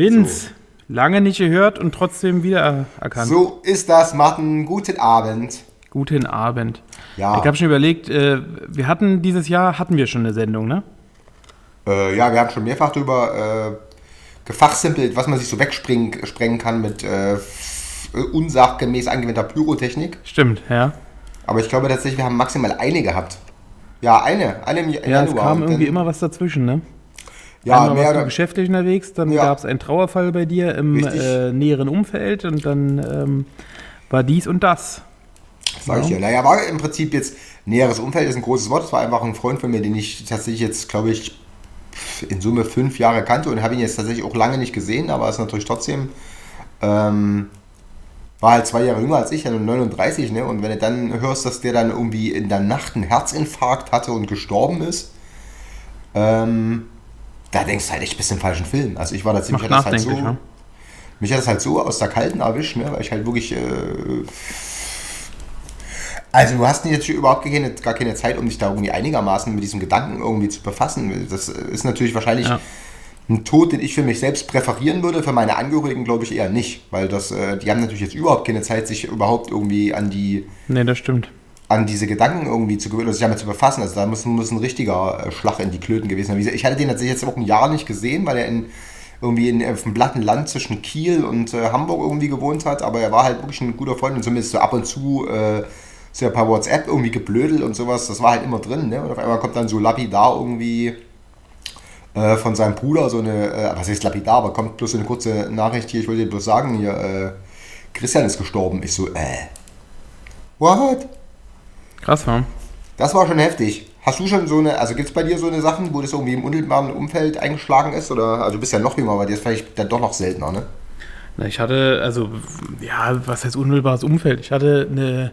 Vince, lange nicht gehört und trotzdem wieder erkannt. So ist das, Martin. Guten Abend. Guten Abend. Ja, Ich habe schon überlegt, äh, wir hatten dieses Jahr, hatten wir schon eine Sendung, ne? äh, ja, wir haben schon mehrfach darüber äh, gefachsimpelt, was man sich so wegsprengen sprengen kann mit äh, unsachgemäß angewandter Pyrotechnik. Stimmt, ja. Aber ich glaube tatsächlich, wir haben maximal eine gehabt. Ja, eine. Eine im Ja, es Januar. kam Und irgendwie dann- immer was dazwischen, ne? Ja, Einmal mehr warst du geschäftlich unterwegs, dann Ja. gab es einen Trauerfall bei dir im äh, näheren Umfeld und dann ähm, war dies und das. Sag ich dir. Naja, war im Prinzip jetzt näheres Umfeld ist ein großes Wort. Es war einfach ein Freund von mir, den ich tatsächlich jetzt, glaube ich, in Summe fünf Jahre kannte und habe ihn jetzt tatsächlich auch lange nicht gesehen, aber ist natürlich trotzdem, ähm, war halt zwei Jahre jünger als ich, also 39, ne? Und wenn du dann hörst, dass der dann irgendwie in der Nacht einen Herzinfarkt hatte und gestorben ist, ähm, da denkst du halt echt, bist im falschen Film. Also ich war da ziemlich, das halt so, ne? mich hat das halt so aus der Kalten erwischt, ne? weil ich halt wirklich. Äh, also, du hast jetzt überhaupt gar keine, gar keine Zeit, um dich da irgendwie einigermaßen mit diesem Gedanken irgendwie zu befassen. Das ist natürlich wahrscheinlich Ja. ein Tod, den ich für mich selbst präferieren würde. Für meine Angehörigen glaube ich eher nicht, weil das, äh, die haben natürlich jetzt überhaupt keine Zeit, sich überhaupt irgendwie an die Ne, das stimmt. An diese Gedanken irgendwie zu gewöhnen oder sich damit zu befassen. Also da muss, muss ein richtiger äh, Schlag in die Klöten gewesen sein. Ich hatte den tatsächlich jetzt auch ein Jahr nicht gesehen, weil er in, irgendwie in, auf dem platten Land zwischen Kiel und äh, Hamburg irgendwie gewohnt hat. Aber er war halt wirklich ein guter Freund und zumindest so ab und zu äh, so ein paar WhatsApp irgendwie geblödelt und sowas. Das war halt immer drin. Ne? Und auf einmal kommt dann so lapidar irgendwie äh, von seinem Bruder so eine, äh, was heißt lapidar, aber kommt bloß so eine kurze Nachricht hier. Ich wollte dir bloß sagen, hier, äh, Christian ist gestorben. Ich so, äh, what? Krass, war. Das war schon heftig. Hast du schon so eine, also gibt es bei dir so eine Sachen, wo das irgendwie im unmittelbaren Umfeld eingeschlagen ist? Oder, also du bist ja noch jünger, aber dir ist vielleicht dann doch noch seltener, ne? Na, ich hatte, also, ja, was heißt unmittelbares Umfeld? Ich hatte eine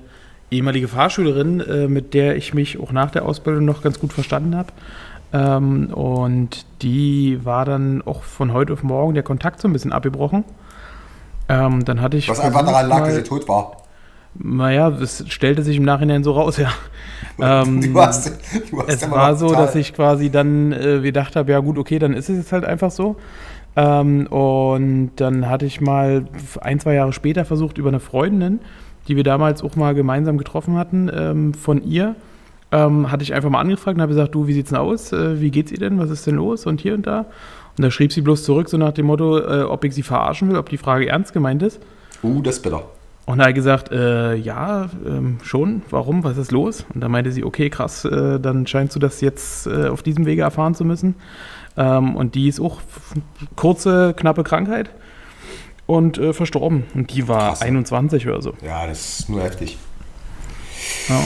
ehemalige Fahrschülerin, äh, mit der ich mich auch nach der Ausbildung noch ganz gut verstanden habe. Ähm, und die war dann auch von heute auf morgen der Kontakt so ein bisschen abgebrochen. Ähm, dann hatte ich. Was einfach daran lag, dass sie tot war. Naja, es stellte sich im Nachhinein so raus, ja. Ähm, Du hast, du hast es immer war so, dass ich quasi dann äh, gedacht habe, ja gut, okay, dann ist es jetzt halt einfach so. Ähm, und dann hatte ich mal ein, zwei Jahre später versucht, über eine Freundin, die wir damals auch mal gemeinsam getroffen hatten, ähm, von ihr, ähm, hatte ich einfach mal angefragt und habe gesagt, du, wie sieht's denn aus? Äh, wie geht's ihr denn? Was ist denn los? Und hier und da. Und da schrieb sie bloß zurück, so nach dem Motto, äh, ob ich sie verarschen will, ob die Frage ernst gemeint ist. Uh, das ist bitter. Und da hat gesagt, äh, ja, ähm, schon, warum, was ist los? Und da meinte sie, okay, krass, äh, dann scheinst du das jetzt äh, auf diesem Wege erfahren zu müssen. Ähm, und die ist auch kurze, knappe Krankheit und äh, verstorben. Und die war Krass. 21 oder so. Ja, das ist nur heftig. Ja.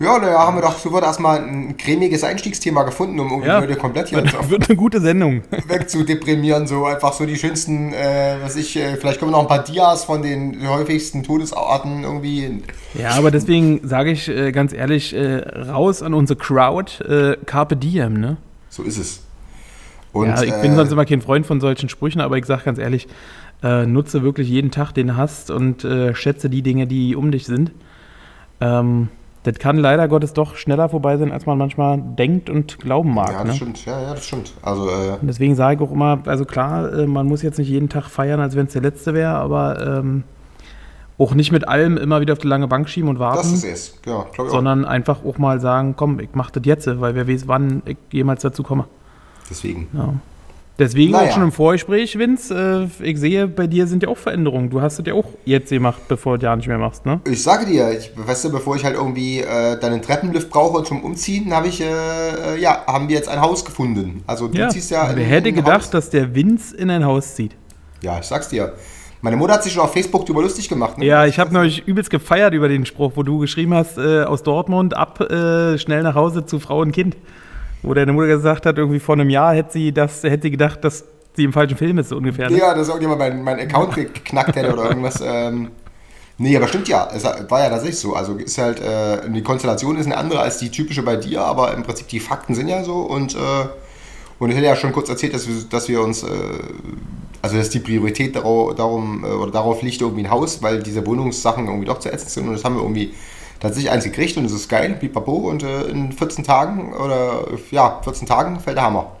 Ja, naja, haben wir doch sofort erstmal ein cremiges Einstiegsthema gefunden, um irgendwie Ja. die Leute komplett hier Wird, wird eine gute Sendung. wegzudeprimieren. So einfach so die schönsten, äh, was ich, äh, vielleicht kommen noch ein paar Dias von den häufigsten Todesarten irgendwie. Ja, aber deswegen sage ich äh, ganz ehrlich, äh, raus an unsere Crowd, äh, Carpe Diem, ne? So ist es. Und, ja, ich bin äh, sonst immer kein Freund von solchen Sprüchen, aber ich sage ganz ehrlich, äh, nutze wirklich jeden Tag, den du hast und äh, schätze die Dinge, die um dich sind. Ähm, das kann leider Gottes doch schneller vorbei sein, als man manchmal denkt und glauben mag. Ja, das ne? stimmt. Ja, ja, das stimmt. Also, äh, Und deswegen sage ich auch immer, also klar, äh, man muss jetzt nicht jeden Tag feiern, als wenn es der letzte wäre, aber ähm, auch nicht mit allem immer wieder auf die lange Bank schieben und warten das ist es. Ja, glaube ich auch. sondern einfach auch mal sagen, komm, ich mach das jetzt, weil wer weiß, wann ich jemals dazu komme. Deswegen. Ja. Deswegen Naja. auch schon im Vorgespräch, Vince, äh, ich sehe, bei dir sind ja auch Veränderungen. Du hast das ja auch jetzt gemacht, bevor du ja nicht mehr machst, ne? Ich sage dir, ich, weißt du, bevor ich halt irgendwie äh, dann einen Treppenlift brauche zum Umziehen, habe ich, äh, äh, ja, haben wir jetzt ein Haus gefunden. Also du ziehst ja. Wer hätte gedacht, Haus. dass der Vince in ein Haus zieht? Ja, ich sag's dir. Meine Mutter hat sich schon auf Facebook drüber lustig gemacht. Ne? Ja, ich habe neulich übelst gefeiert über den Spruch, wo du geschrieben hast, äh, aus Dortmund ab, äh, schnell nach Hause zu Frau und Kind. Wo deine Mutter gesagt hat, irgendwie vor einem Jahr hätte sie, das, hätte sie gedacht, dass sie im falschen Film ist, so ungefähr. Ne? Ja, dass irgendjemand meinen mein Account geknackt hätte oder irgendwas. Ähm, nee, aber stimmt ja. Es war ja tatsächlich so. Also ist halt, äh, die Konstellation ist eine andere als die typische bei dir, aber im Prinzip die Fakten sind ja so und, äh, und ich hätte ja schon kurz erzählt, dass wir, dass wir uns, äh, also dass die Priorität darauf, darum, äh, oder darauf liegt irgendwie ein Haus, weil diese Wohnungssachen irgendwie doch zu ätzend sind und das haben wir irgendwie tatsächlich eins gekriegt und es ist geil, pipapo und äh, in 14 Tagen oder ja, 14 Tagen fällt der Hammer.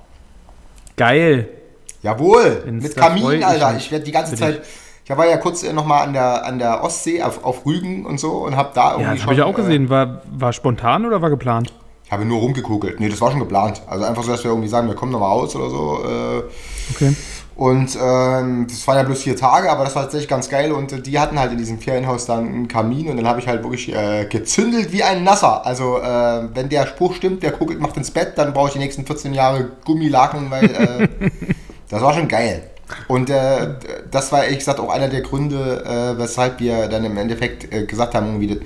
Geil. Jawohl, Wenn's mit da Kamin, Alter. Ich werde die ganze Zeit. Ich war ja kurz nochmal an der, an der Ostsee auf, auf Rügen und so und habe da irgendwie Ja, das habe ich auch äh, gesehen. War, war spontan oder war geplant? Ich habe nur rumgekugelt. Nee, das war schon geplant. Also einfach so, dass wir irgendwie sagen, wir kommen nochmal raus oder so. Äh, Okay. Und ähm, das waren ja bloß vier Tage, aber das war tatsächlich ganz geil. Und äh, die hatten halt in diesem Ferienhaus dann einen Kamin und dann habe ich halt wirklich äh, gezündelt wie ein Nasser. Also äh, wenn der Spruch stimmt, der kugelt macht ins Bett, dann brauche ich die nächsten 14 Jahre Gummilaken, weil äh, das war schon geil. Und äh, das war ehrlich gesagt auch einer der Gründe, äh, weshalb wir dann im Endeffekt gesagt haben, irgendwie das,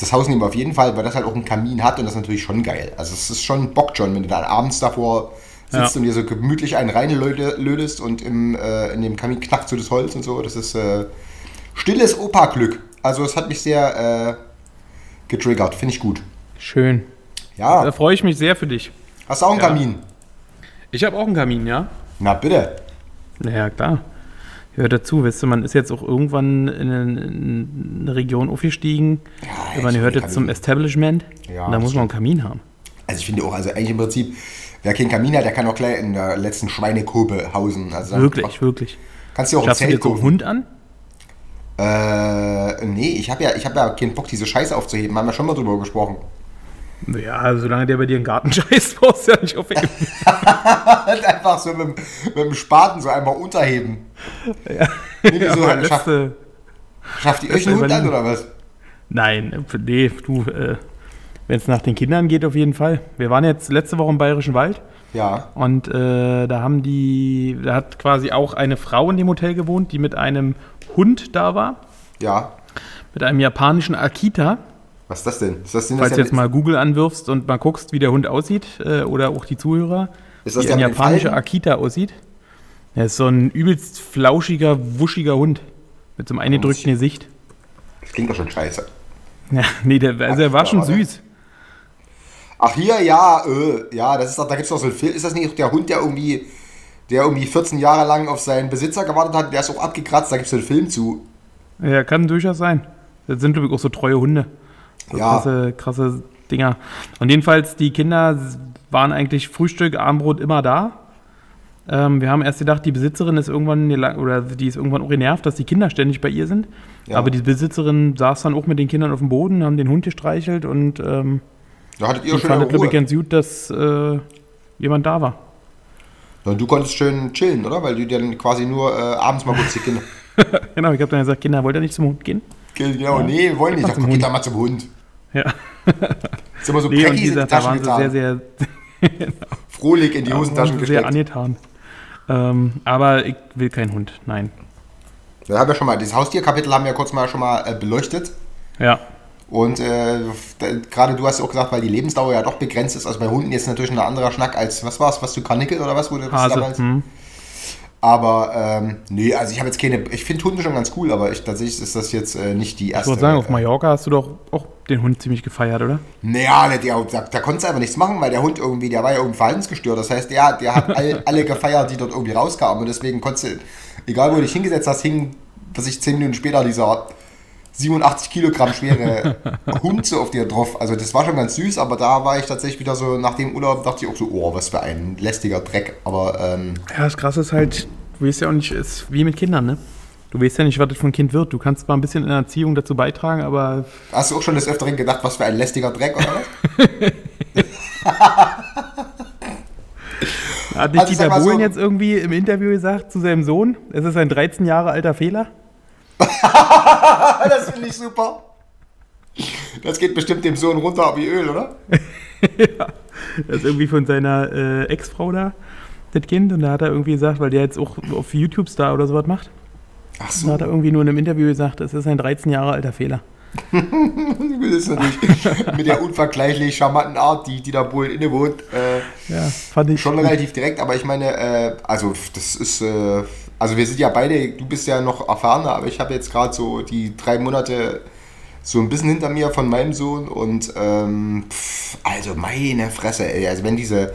das Haus nehmen wir auf jeden Fall, weil das halt auch einen Kamin hat und das ist natürlich schon geil. Also es ist schon Bock schon, wenn du dann abends davor sitzt Ja. und dir so gemütlich einen reinlödest und im, äh, in dem Kamin knackt so das Holz und so. Das ist äh, stilles Opa-Glück. Also es hat mich sehr äh, getriggert, finde ich gut. Schön. Da Ja, freue ich mich sehr für dich. hast du auch einen Ja. Kamin? Ich habe auch einen Kamin, ja? Na bitte. Naja, klar. Hört dazu, weißt du, man ist jetzt auch irgendwann in eine, in eine Region aufgestiegen. Ja, man gehört finde jetzt zum Establishment. Ja, und da muss man einen Kamin haben. Also ich finde auch, also eigentlich im Prinzip, wer keinen Kamin hat, der kann auch gleich in der letzten Schweinekobe hausen. Also Wirklich, wirklich. Kannst du auch ein Schaffst du dir Zelt so einen kaufen. Hund an? Äh, nee, ich habe ja, ich hab ja keinen Bock, diese Scheiße aufzuheben. Haben wir schon mal drüber gesprochen. Ja, solange der bei dir einen Garten scheißt, brauchst du ja nicht aufheben. Halt einfach so mit, dem- mit dem Spaten so einmal unterheben. Ja. Nee, Ja, aber schafft, ihr lässt euch einen Hund an oder was? nein, nee, du, äh, wenn es nach den Kindern geht, auf jeden Fall. Wir waren jetzt letzte Woche im Bayerischen Wald Ja. und äh, da haben die, da hat quasi auch eine Frau in dem Hotel gewohnt, die mit einem Hund da war, Ja. mit einem japanischen Akita. Was ist das denn? Ist das denn Falls das du jetzt mal Google anwirfst und mal guckst, wie der Hund aussieht, äh, oder auch die Zuhörer, Ist das wie der ein japanischer? Akita aussieht. Er ist so ein übelst flauschiger, wuschiger Hund. Mit so einem eingedrückten Gesicht. Das klingt doch schon scheiße. Ja, nee, der, also er war schon süß. Ach hier, ja, äh, ja, das ist doch, da gibt es doch so einen Film. Ist das nicht der Hund, der irgendwie, der irgendwie 14 Jahre lang auf seinen Besitzer gewartet hat? Der ist auch abgekratzt, da gibt es so einen Film zu. Ja, kann durchaus sein. Das sind übrigens auch so treue Hunde. So Ja. krasse, krasse Dinger. Und jedenfalls, die Kinder waren eigentlich Frühstück, Abendbrot immer da. Ähm, wir haben erst gedacht, die Besitzerin ist irgendwann, oder die ist irgendwann auch genervt, dass die Kinder ständig bei ihr sind. Ja. Aber die Besitzerin saß dann auch mit den Kindern auf dem Boden, haben den Hund gestreichelt und ähm, Da hattet ihr die schon fand es, glaube ich, ganz gut, dass äh, jemand da war. Ja, du konntest schön chillen, oder? Weil du dann quasi nur äh, abends mal kurz die Kinder. Genau, ich habe dann gesagt, Kinder, wollt ihr nicht zum Hund gehen? Genau, nee, wir wollen nicht. Ach, zum geht da mal zum Hund. Ja. Ist immer so Nee, wie in die Taschen waren sie sehr, getan. sehr, Frohlich in die waren Hosentaschen sie sehr gesteckt. angetan. Ähm, aber ich will keinen Hund, nein. Da haben wir schon mal, dieses Haustierkapitel haben wir kurz mal schon mal äh, beleuchtet. Ja, Und äh, gerade du hast auch gesagt, weil die Lebensdauer ja doch begrenzt ist. Also bei Hunden jetzt natürlich ein anderer Schnack als, was war es, was du Karnickel oder was wurde das damals? Hm. Aber ähm, nee, also ich habe jetzt keine, ich finde Hunde schon ganz cool, aber ich, tatsächlich ist das jetzt äh, nicht die Ich erste. würde sagen, auf Mallorca hast du doch auch den Hund ziemlich gefeiert, oder? Naja, der, der, da, da konntest du einfach nichts machen, weil der Hund irgendwie, der war ja irgendwie verhaltensgestört. Das heißt, der, der hat all, alle gefeiert, die dort irgendwie rauskamen. Und deswegen konntest du, egal wo du dich hingesetzt hast, hing, dass ich zehn Minuten später dieser 87 Kilogramm schwere Hund so auf dir drauf. Also das war schon ganz süß, aber da war ich tatsächlich wieder so, nach dem Urlaub dachte ich auch so, oh, was für ein lästiger Dreck. Aber ähm, Ja, das Krasse ist halt, du weißt ja auch nicht, ist wie mit Kindern, ne? Du weißt ja nicht, was das von ein Kind wird. Du kannst zwar ein bisschen in der Erziehung dazu beitragen, aber hast du auch schon des Öfteren gedacht, was für ein lästiger Dreck oder was? hat nicht Also Dieter mal so- Bohlen jetzt irgendwie im Interview gesagt zu seinem Sohn, es ist ein 13 Jahre alter Fehler? das finde ich super. Das geht bestimmt dem Sohn runter wie Öl, oder? Das ist irgendwie von seiner äh, Ex-Frau da, das Kind. Und da hat er irgendwie gesagt, weil der jetzt auch auf YouTube-Star oder sowas macht, Ach da hat er irgendwie nur in einem Interview gesagt, es ist ein 13 Jahre alter Fehler. Das ist natürlich mit der unvergleichlich charmanten Art, die Dieter Bohlen innewohnt, äh, Ja, fand ich. schon relativ direkt. Aber ich meine, äh, also das ist, äh, also wir sind ja beide, du bist ja noch erfahrener, aber ich habe jetzt gerade so die drei Monate so ein bisschen hinter mir von meinem Sohn und ähm, pff, also meine Fresse, ey. Also wenn diese,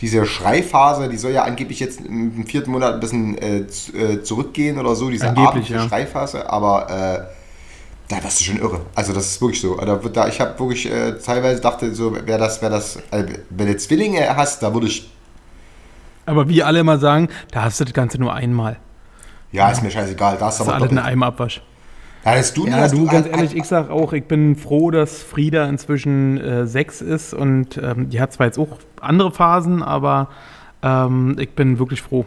diese Schreiphase, die soll ja angeblich jetzt im vierten Monat ein bisschen äh, äh, zurückgehen oder so, diese abendliche ja. Schreiphase, aber äh, da wirst du schon irre. Also das ist wirklich so. Da, ich habe wirklich äh, teilweise dachte so, wer das, wer das, äh, wenn du Zwillinge hast, da würde ich, Aber wie alle immer sagen, da hast du das Ganze nur einmal. ja, ist mir scheißegal. Das du ist alles in einem Abwasch. Hast du, Ja, hast du, ganz ein- ehrlich, ich sag auch, ich bin froh, dass Frieda inzwischen äh, sechs ist und ähm, die hat zwar jetzt auch andere Phasen, aber ähm, ich bin wirklich froh.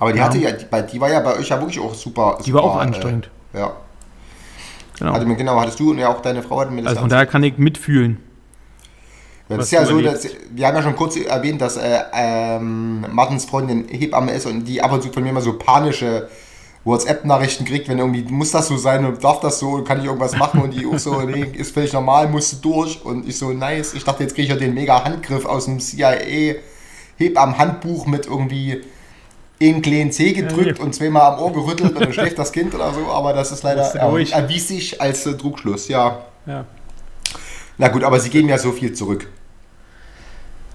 Aber die Ja. hatte ja, die, die war ja bei euch ja wirklich auch super. Die war auch anstrengend. Äh, ja. Genau. Mir, genau, hattest du und ja auch deine Frau hatten mir das Also von daher kann ich mitfühlen. Ja, das ist ja so, erlebst. dass, wir haben ja schon kurz erwähnt, dass äh, ähm, Martins Freundin Hebamme ist und die ab und zu von mir mal so panische WhatsApp-Nachrichten kriegt, wenn irgendwie, muss das so sein und darf das so und kann ich irgendwas machen und die auch so, nee, ist völlig normal, musst du durch und ich so, nice, ich dachte, jetzt kriege ich ja den mega Handgriff aus dem CIA Hebammen-Handbuch mit irgendwie einen kleinen C gedrückt hier. und zweimal am Ohr gerüttelt und dann schläft das Kind oder so, aber das ist leider, ja, durch. erwies sich als äh, Trugschluss, ja. Ja. Na gut, aber sie geben ja so viel zurück.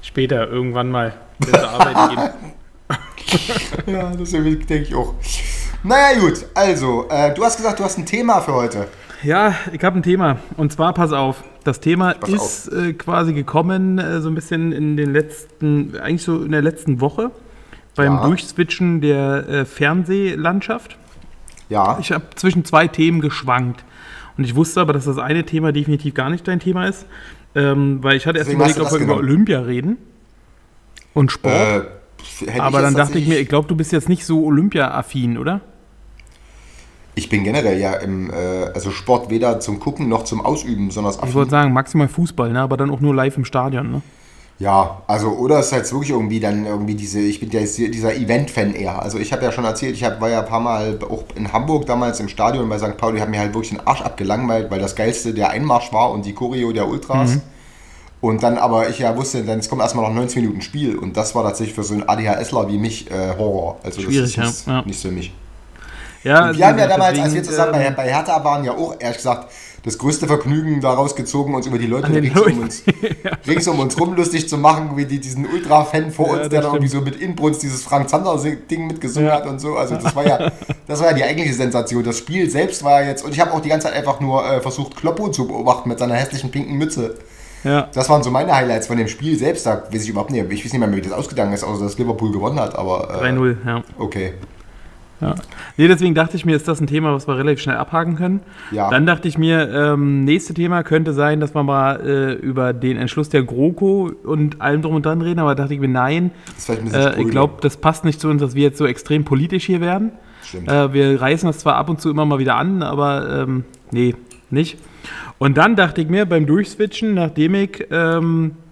Später, irgendwann mal, wenn sie arbeiten gehen. Ja, das denke ich auch. Naja, gut, also, äh, du hast gesagt, du hast ein Thema für heute. Ja, ich habe ein Thema. Und zwar, pass auf, das Thema Pass ist äh, quasi gekommen, äh, so ein bisschen in den letzten, eigentlich so in der letzten Woche, beim Ja. Durchswitchen der äh, Fernsehlandschaft. Ja, Ich habe zwischen zwei Themen geschwankt. Und ich wusste aber, dass das eine Thema definitiv gar nicht dein Thema ist. Ähm, weil ich hatte erst Deswegen überlegt, ob wir über genommen. Olympia reden. Und Sport. äh, aber dann dachte ich mir, ich glaube, du bist jetzt nicht so Olympia-affin, oder? ich bin generell ja im, äh, also Sport weder zum Gucken noch zum Ausüben, sondern Ich wollte affin. sagen, maximal Fußball, ne? aber dann auch nur live im Stadion. Ne? Ja, also, oder es ist halt wirklich irgendwie dann irgendwie diese, ich bin ja dieser Event-Fan eher. Also ich habe ja schon erzählt, ich hab, war ja ein paar Mal auch in Hamburg damals im Stadion bei St. Pauli, habe mir halt wirklich den Arsch abgelangweilt, weil das Geilste der Einmarsch war und die Choreo der Ultras. Mhm. Und dann aber ich ja wusste, dann es kommt erstmal noch 90 Minuten Spiel und das war tatsächlich für so einen ADHSler wie mich äh, Horror. Also das Schwierig, ist nichts, ja, nichts für mich. Ja, Wir haben ja damals, deswegen, als wir zusammen bei, ähm, bei Hertha waren, ja auch ehrlich gesagt das größte Vergnügen daraus gezogen, uns über die Leute rings um, uns, rings um uns rum lustig zu machen, wie die, diesen Ultra-Fan vor Ja, uns, der da irgendwie so mit Inbrunst dieses Frank Zander-Ding mitgesungen Ja. hat und so. Also das war ja, das war ja die eigentliche Sensation. Das Spiel selbst war ja jetzt, und ich habe auch die ganze Zeit einfach nur äh, versucht, Kloppo zu beobachten mit seiner hässlichen pinken Mütze. ja. Das waren so meine Highlights von dem Spiel selbst. Da weiß ich überhaupt nicht, ich weiß nicht mehr, wie das ausgegangen ist, außer dass Liverpool gewonnen hat, aber äh, 3-0, ja. okay. Ja. Nee, deswegen dachte ich mir, ist das ein Thema, was wir relativ schnell abhaken können. Ja. Dann dachte ich mir, ähm, nächste Thema könnte sein, dass wir mal äh, über den Entschluss der GroKo und allem drum und dran reden, aber dachte ich mir, nein, äh, ich glaube, das passt nicht zu uns, dass wir jetzt so extrem politisch hier werden. Stimmt. Äh, wir reißen das zwar ab und zu immer mal wieder an, aber ähm, nee, nicht. Und dann dachte ich mir beim Durchswitchen, nachdem ich ähm, äh,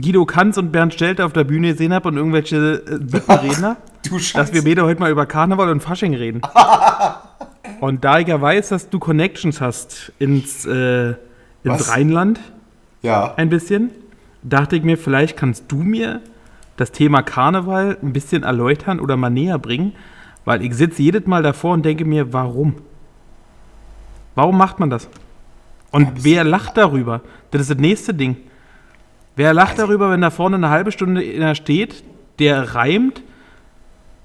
Guido Kanz und Bernd Stelter auf der Bühne gesehen habe und irgendwelche äh, du dass wir beide heute mal über Karneval und Fasching reden. und da ich ja weiß, dass du Connections hast ins, äh, ins Was? Rheinland ja. ein bisschen, dachte ich mir, vielleicht kannst du mir das Thema Karneval ein bisschen erläutern oder mal näher bringen, weil ich sitze jedes Mal davor und denke mir, warum? Warum macht man das? Und wer lacht darüber? Das ist das nächste Ding. Wer lacht darüber, wenn da vorne eine halbe Stunde einer steht, der reimt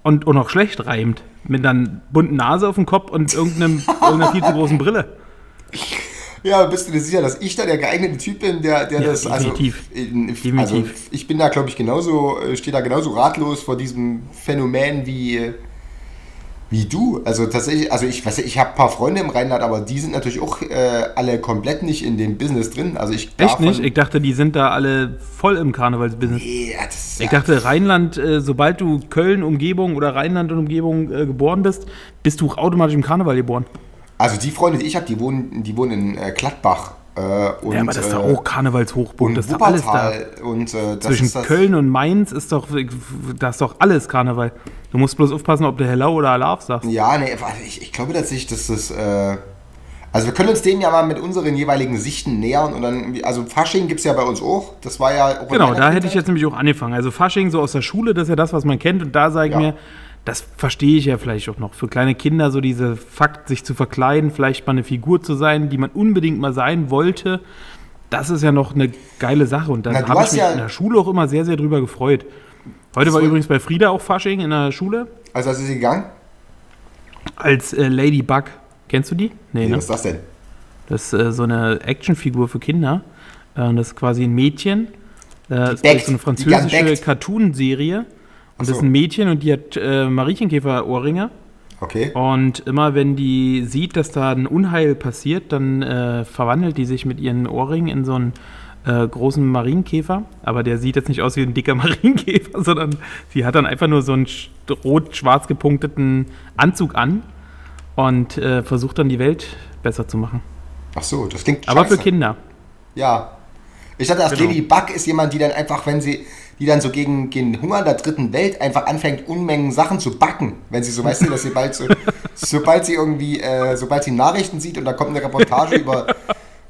und, und auch schlecht reimt, mit einer bunten Nase auf dem Kopf und irgendeinem, irgendeiner viel zu großen Brille? Ja, bist du dir sicher, dass ich da der geeignete Typ bin, der, der Ja, das. definitiv. Also, in- Definitiv. also ich bin da, glaube ich, genauso, äh, stehe da genauso ratlos vor diesem Phänomen wie, äh, wie du. Also tatsächlich, also ich weiß, ich habe ein paar Freunde im Rheinland, aber die sind natürlich auch äh, alle komplett nicht in dem Business drin. Also ich Echt nicht? Ich dachte, die sind da alle voll im Karnevalsbusiness. Das ist Ich ja, dachte, Rheinland, äh, sobald du Köln, Umgebung oder Rheinland und Umgebung äh, geboren bist, bist du automatisch im Karneval geboren. also die Freunde, die ich habe, die wohnen, die wohnen in äh, Gladbach. Äh, und, ja, aber das ist äh, doch auch Karnevalshochburg. Das ist alles da. Und, äh, Zwischen Köln und Mainz ist doch, das ist doch alles Karneval. Du musst bloß aufpassen, ob du Hello oder Alarv sagst. Ja, nee, ich, ich glaube tatsächlich, dass das. Äh, Also wir können uns dem ja mal mit unseren jeweiligen Sichten nähern und dann, also Fasching gibt es ja bei uns auch. Das war ja Genau, da hätte ich Kindheit. jetzt nämlich auch angefangen. Also Fasching so aus der Schule, das ist ja das, was man kennt. Und da sage ich Ja. mir, das verstehe ich ja vielleicht auch noch. Für kleine Kinder so diese Fakt, sich zu verkleiden, vielleicht mal eine Figur zu sein, die man unbedingt mal sein wollte. Das ist ja noch eine geile Sache. Und da habe ich mich ja- in der Schule auch immer sehr, sehr drüber gefreut. Heute war übrigens bei Frieda auch Fasching in der Schule Also was ist sie gegangen? als äh, Ladybug. Kennst du die? Nee, Nee, ne? was ist das denn? Das ist äh, so eine Actionfigur für Kinder. Äh, das ist quasi ein Mädchen. Äh, das ist so eine französische. Cartoon-Serie. Und das so. ist ein Mädchen und die hat äh, Mariechenkäfer-Ohrringe. Okay. Und immer wenn die sieht, dass da ein Unheil passiert, dann äh, verwandelt die sich mit ihren Ohrringen in so einen äh, großen Marienkäfer. Aber der sieht jetzt nicht aus wie ein dicker Marienkäfer, sondern sie hat dann einfach nur so einen sch- rot-schwarz gepunkteten Anzug an und äh, versucht dann die Welt besser zu machen. Ach so, das klingt Aber für scheiße. Kinder. Ja. Ich dachte, erst Genau. Lady Bug ist jemand, die dann einfach, wenn sie, die dann so gegen, gegen Hunger der dritten Welt einfach anfängt, Unmengen Sachen zu backen. Wenn sie so, weißt du, dass sie bald so, sobald sie irgendwie, äh, sobald sie Nachrichten sieht und da kommt eine Reportage über,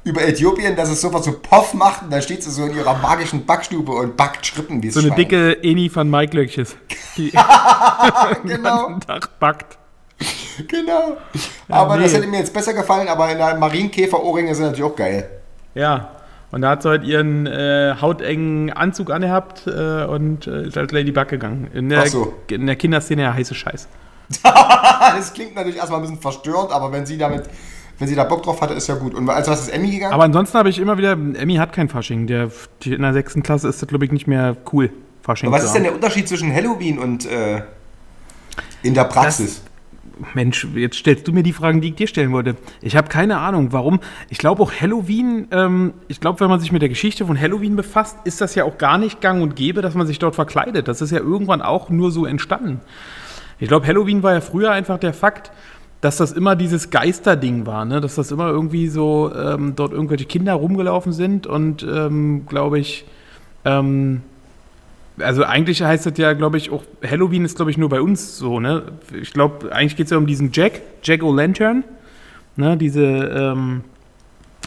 über Äthiopien, dass es sofort so Poff macht und dann steht sie so in ihrer magischen Backstube und backt Schrippen wie es So eine Schwein. dicke Eni van Maiklöckches, die den Genau, Tag backt. genau. Aber das nee. hätte mir jetzt besser gefallen, aber in der Marienkäfer-Ohrringe sind natürlich auch geil. Ja, und da hat sie halt ihren äh, hautengen Anzug angehabt äh, und äh, ist als Ladybug gegangen. In der, Ach so. in der Kinderszene ja heiße Scheiß. Das klingt natürlich erstmal ein bisschen verstörend, aber wenn sie damit, wenn sie da Bock drauf hatte, ist ja gut. Und als was ist Emmy gegangen? Aber ansonsten habe ich immer wieder, Emmy hat kein Fasching. Der, die, in der sechsten Klasse ist das, glaube ich, nicht mehr cool, Fasching was zu ist denn der Unterschied zwischen Halloween und äh, in der Praxis? Mensch, jetzt stellst du mir die Fragen, die ich dir stellen wollte. Ich habe keine Ahnung, warum. Ich glaube auch Halloween, ähm, ich glaube, wenn man sich mit der Geschichte von Halloween befasst, ist das ja auch gar nicht gang und gäbe, dass man sich dort verkleidet. Das ist ja irgendwann auch nur so entstanden. Ich glaube, Halloween war ja früher einfach der Fakt, dass das immer dieses Geisterding war, ne? dass das immer irgendwie so ähm, dort irgendwelche Kinder rumgelaufen sind und, ähm, glaube ich, ähm, also eigentlich heißt das ja, glaube ich, auch Halloween ist, glaube ich, nur bei uns so, ne? Ich glaube, eigentlich geht es ja um diesen Jack, Jack O'Lantern, ne? Diese ähm,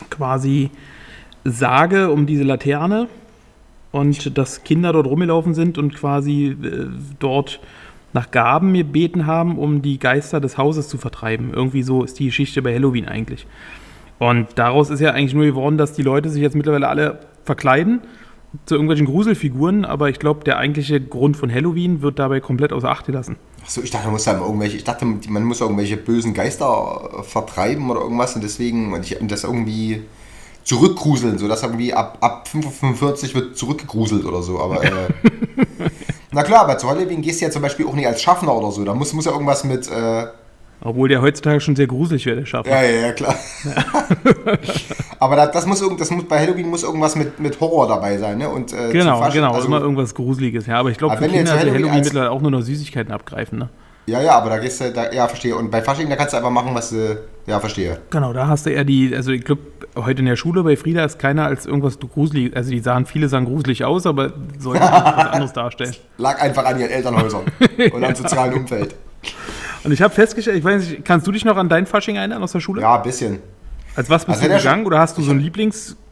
quasi Sage um diese Laterne und dass Kinder dort rumgelaufen sind und quasi äh, dort nach Gaben gebeten haben, um die Geister des Hauses zu vertreiben. Irgendwie so ist die Geschichte bei Halloween eigentlich. Und daraus ist ja eigentlich nur geworden, dass die Leute sich jetzt mittlerweile alle verkleiden zu irgendwelchen Gruselfiguren, aber ich glaube, der eigentliche Grund von Halloween wird dabei komplett außer Acht gelassen. Achso, ich dachte, man muss da irgendwelche, ich dachte, man muss irgendwelche bösen Geister vertreiben oder irgendwas und deswegen und ich, und das irgendwie zurückgruseln, so dass irgendwie ab, ab 45 wird zurückgegruselt oder so, aber äh, na klar, aber zu Halloween gehst du ja zum Beispiel auch nicht als Schaffner oder so, da muss, muss ja irgendwas mit, äh, Obwohl der heutzutage schon sehr gruselig wäre, der Schaffner. ja, ja, ja, klar. aber das, das muss, das muss, bei Halloween muss irgendwas mit, mit Horror dabei sein, ne, und äh, Genau, genau, also- immer irgendwas Gruseliges. Ja, aber ich glaube, für Kinder ist ja Halloween Halloween mittlerweile auch nur noch Süßigkeiten abgreifen. Ne? Ja, ja, aber da gehst du, da, ja, verstehe. Und bei Fasching, da kannst du einfach machen, was du, ja, verstehe. Genau, da hast du eher die, also ich glaube, heute in der Schule bei Frieda ist keiner als irgendwas gruselig, also die sahen, viele sahen gruselig aus, aber sollten was anderes darstellen. Lag einfach an ihren Elternhäusern und am sozialen Umfeld. Und ich habe festgestellt, ich weiß nicht, kannst du dich noch an dein Fasching erinnern aus der Schule? Ja, ein bisschen. Als was bist Also du gegangen? Oder hast du so ein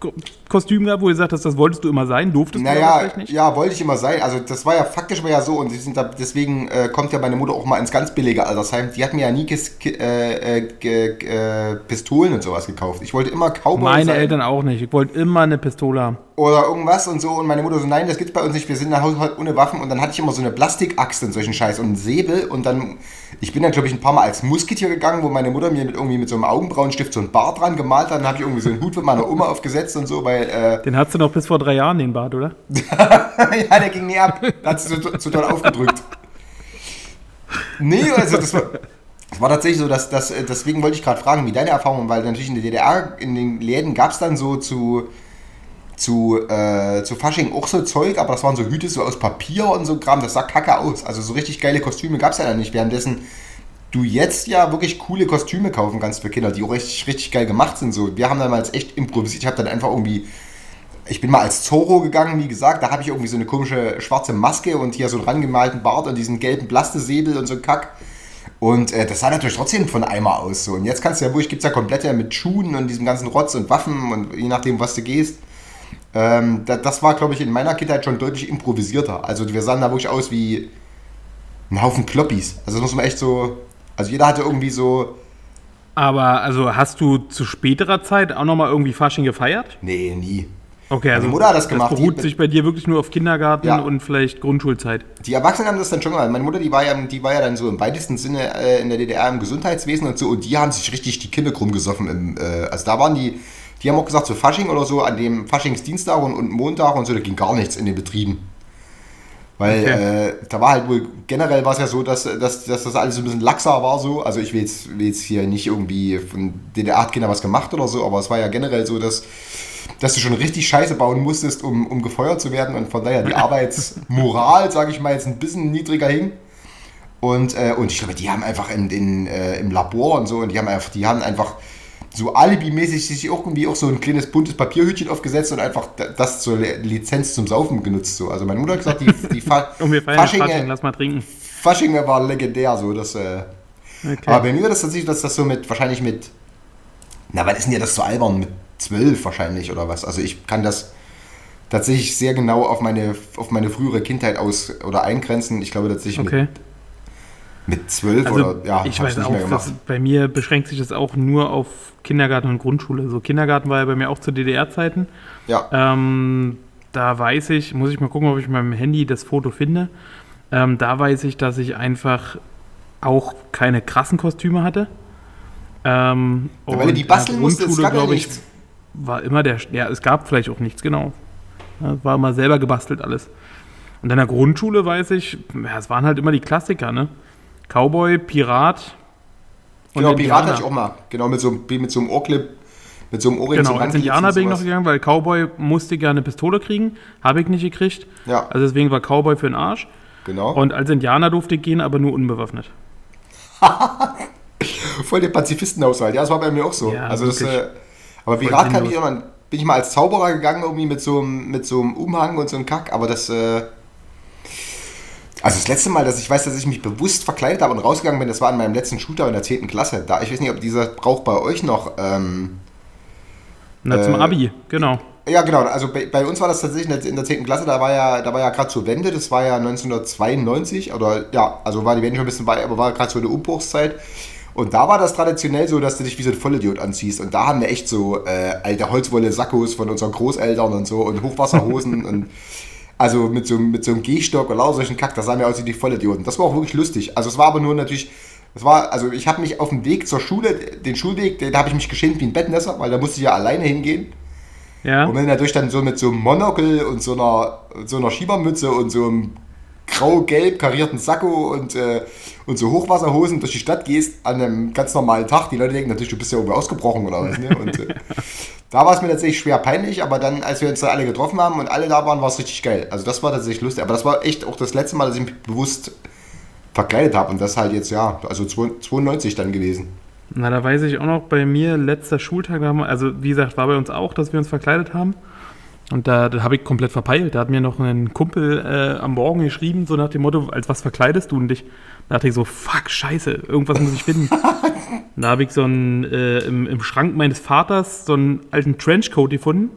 Lieblingskostüm gehabt, wo du gesagt hast, das wolltest du immer sein, durftest du Naja, vielleicht nicht? ja, wollte ich immer sein. Also das war ja faktisch war ja so und da, deswegen äh, kommt ja meine Mutter auch mal ins ganz billige Altersheim. Die hat mir ja nie äh, äh, äh, Pistolen und sowas gekauft. Ich wollte immer Cowboy Meine sein Eltern auch nicht. Ich wollte immer eine Pistole haben. oder irgendwas und so. Und meine Mutter so, nein, das gibt's bei uns nicht. Wir sind ein Haushalt ohne Waffen. Und dann hatte ich immer so eine Plastikaxt und solchen Scheiß und einen Säbel. Und dann, ich bin dann, glaube ich, ein paar Mal als Musketier gegangen, wo meine Mutter mir mit, irgendwie mit so einem Augenbrauenstift so ein Bart dran gemalt hat. Dann habe ich irgendwie so einen Hut mit meiner Oma aufgesetzt und so, weil, äh, Den hattest du noch bis vor drei Jahren, den Bart, oder? ja, der ging nie ab. Da hat sie so, so toll aufgedrückt. Nee, also das war, das war tatsächlich so, dass, dass äh, deswegen wollte ich gerade fragen, wie deine Erfahrungen, weil natürlich in der DDR, in den Läden gab es dann so zu, zu, äh, zu Fasching auch so Zeug, aber das waren so Hüte so aus Papier und so Kram, das sah kacke aus. Also so richtig geile Kostüme gab es ja dann nicht, währenddessen du jetzt ja wirklich coole Kostüme kaufen kannst für Kinder, die auch richtig, richtig geil gemacht sind. So, wir haben damals echt improvisiert. Ich habe dann einfach irgendwie ich bin mal als Zorro gegangen, wie gesagt, da habe ich irgendwie so eine komische schwarze Maske und hier so einen rangemalten Bart und diesen gelben Blastesäbel und so ein Kack. Und äh, das sah natürlich trotzdem von Eimer aus. So. Und jetzt kannst du ja, wo ich gibt es ja komplette mit Schuhen und diesem ganzen Rotz und Waffen und je nachdem, was du gehst. Ähm, da, das war, glaube ich, in meiner Kindheit schon deutlich improvisierter. Also wir sahen da wirklich aus wie ein Haufen Kloppis. Also das muss man echt so. Also jeder hatte irgendwie so. Aber also hast du zu späterer Zeit auch nochmal irgendwie Fasching gefeiert? Nee, nie. Okay, also Meine Mutter hat das gemacht, Das beruht sich bei dir wirklich nur auf Kindergarten Ja. und vielleicht Grundschulzeit. Die Erwachsenen haben das dann schon gemacht. Meine Mutter, die war ja, die war ja dann so im weitesten Sinne äh, in der DDR im Gesundheitswesen und so. Und die haben sich richtig die Kinder krumm gesoffen. Im, äh, also da waren die, die haben auch gesagt, so Fasching oder so, an dem Faschingsdienstag und, und Montag und so, da ging gar nichts in den Betrieben. Weil Okay. äh, da war halt wohl, generell war es ja so, dass, dass, dass das alles so ein bisschen laxer war so. Also ich will jetzt, will jetzt hier nicht irgendwie von DDR hat Kinder was gemacht oder so, aber es war ja generell so, dass, dass du schon richtig Scheiße bauen musstest, um, um gefeuert zu werden und von daher die Arbeitsmoral, sage ich mal, jetzt ein bisschen niedriger hing. Und, äh, und ich glaube, die haben einfach in, in, äh, im Labor und so, und die haben einfach, die haben einfach so alibimäßig sich irgendwie auch so ein kleines buntes Papierhütchen aufgesetzt und einfach da- das zur Lizenz zum Saufen genutzt. So. Also meine Mutter hat gesagt, die, die Fa Und wir Fasching, Fasching, äh, lass mal trinken. Fasching war legendär. So, das, äh, Okay. Aber bei mir war das tatsächlich, dass das so mit, wahrscheinlich mit, na, wann ist denn ja das so albern? Mit zwölf wahrscheinlich oder was? Also ich kann das tatsächlich sehr genau auf meine, auf meine frühere Kindheit aus oder eingrenzen. Ich glaube tatsächlich okay. mit, mit zwölf Also oder ja, ich weiß nicht auch, mehr gemacht. bei mir beschränkt sich das auch nur auf Kindergarten und Grundschule. So Kindergarten war ja bei mir auch zu DDR-Zeiten. Ja. Ähm, da weiß ich, muss ich mal gucken, ob ich mit meinem Handy das Foto finde. Ähm, da weiß ich, dass ich einfach auch keine krassen Kostüme hatte. Ähm, Ja, weil du die basteln musstest, es Grundschule, gab ja glaub ich, nichts. war immer der, ja, es gab vielleicht auch nichts, genau. War immer selber gebastelt alles. Und in der Grundschule weiß ich, ja, es waren halt immer die Klassiker, ne? Cowboy, Pirat und Genau, Pirat Indianer. hatte ich auch mal. Genau, mit so, einem- mit so einem Ohrclip, mit so einem Ohrring Genau, als Indianer bin ich noch gegangen, weil Cowboy musste gerne eine Pistole kriegen, habe ich nicht gekriegt. Ja. Also deswegen war Cowboy für den Arsch. Genau. Und als Indianer durfte ich gehen, aber nur unbewaffnet. Voll der Pazifistenhaushalt. Ja, das war bei mir auch so. Ja, also das, äh, aber Pirat kann ich noch, bin ich mal als Zauberer gegangen, irgendwie mit so einem, mit so einem Umhang und so einem Kack, aber das, äh, also das letzte Mal, dass ich weiß, dass ich mich bewusst verkleidet habe und rausgegangen bin, das war in meinem letzten Shooter in der 10. Klasse. Da, ich weiß nicht, ob dieser Brauch bei euch noch, ähm, Na, zum Äh, Abi, genau. ja, genau. Also bei, bei uns war das tatsächlich in der, in der 10. Klasse, da war ja, da war ja gerade zur Wende, das war ja 1992 oder ja, also war die Wende schon ein bisschen bei, aber war gerade so eine Umbruchszeit. Und da war das traditionell so, dass du dich wie so ein Vollidiot anziehst. Und da haben wir echt so äh, alte Holzwolle-Sackos von unseren Großeltern und so und Hochwasserhosen und also mit so, mit so einem Gehstock oder solchen Kack, das sahen wir aus wie die Vollidioten. Das war auch wirklich lustig. Also es war aber nur natürlich, es war, also ich habe mich auf dem Weg zur Schule, den Schulweg, da habe ich mich geschämt wie ein Bettnässer, weil da musste ich ja alleine hingehen. Ja. Und wenn natürlich dann so mit so einem Monokel und so einer, so einer Schiebermütze und so einem grau-gelb karierten Sakko und, äh, und so Hochwasserhosen durch die Stadt gehst an einem ganz normalen Tag, die Leute denken natürlich, du bist ja irgendwie ausgebrochen oder was. Ne? Und äh, da war es mir tatsächlich schwer peinlich, aber dann, als wir uns da alle getroffen haben und alle da waren, war es richtig geil. Also das war tatsächlich lustig. Aber das war echt auch das letzte Mal, dass ich mich bewusst verkleidet habe und das halt jetzt, ja, also 92 dann gewesen. Na, da weiß ich auch noch, bei mir letzter Schultag, haben also wie gesagt, war bei uns auch, dass wir uns verkleidet haben. Und da, da habe ich komplett verpeilt. Da hat mir noch ein Kumpel äh, am Morgen geschrieben, so nach dem Motto, als was verkleidest du und dich? Da dachte ich so, fuck, scheiße, irgendwas muss ich finden. Da habe ich so einen, äh, im, im Schrank meines Vaters so einen alten Trenchcoat gefunden.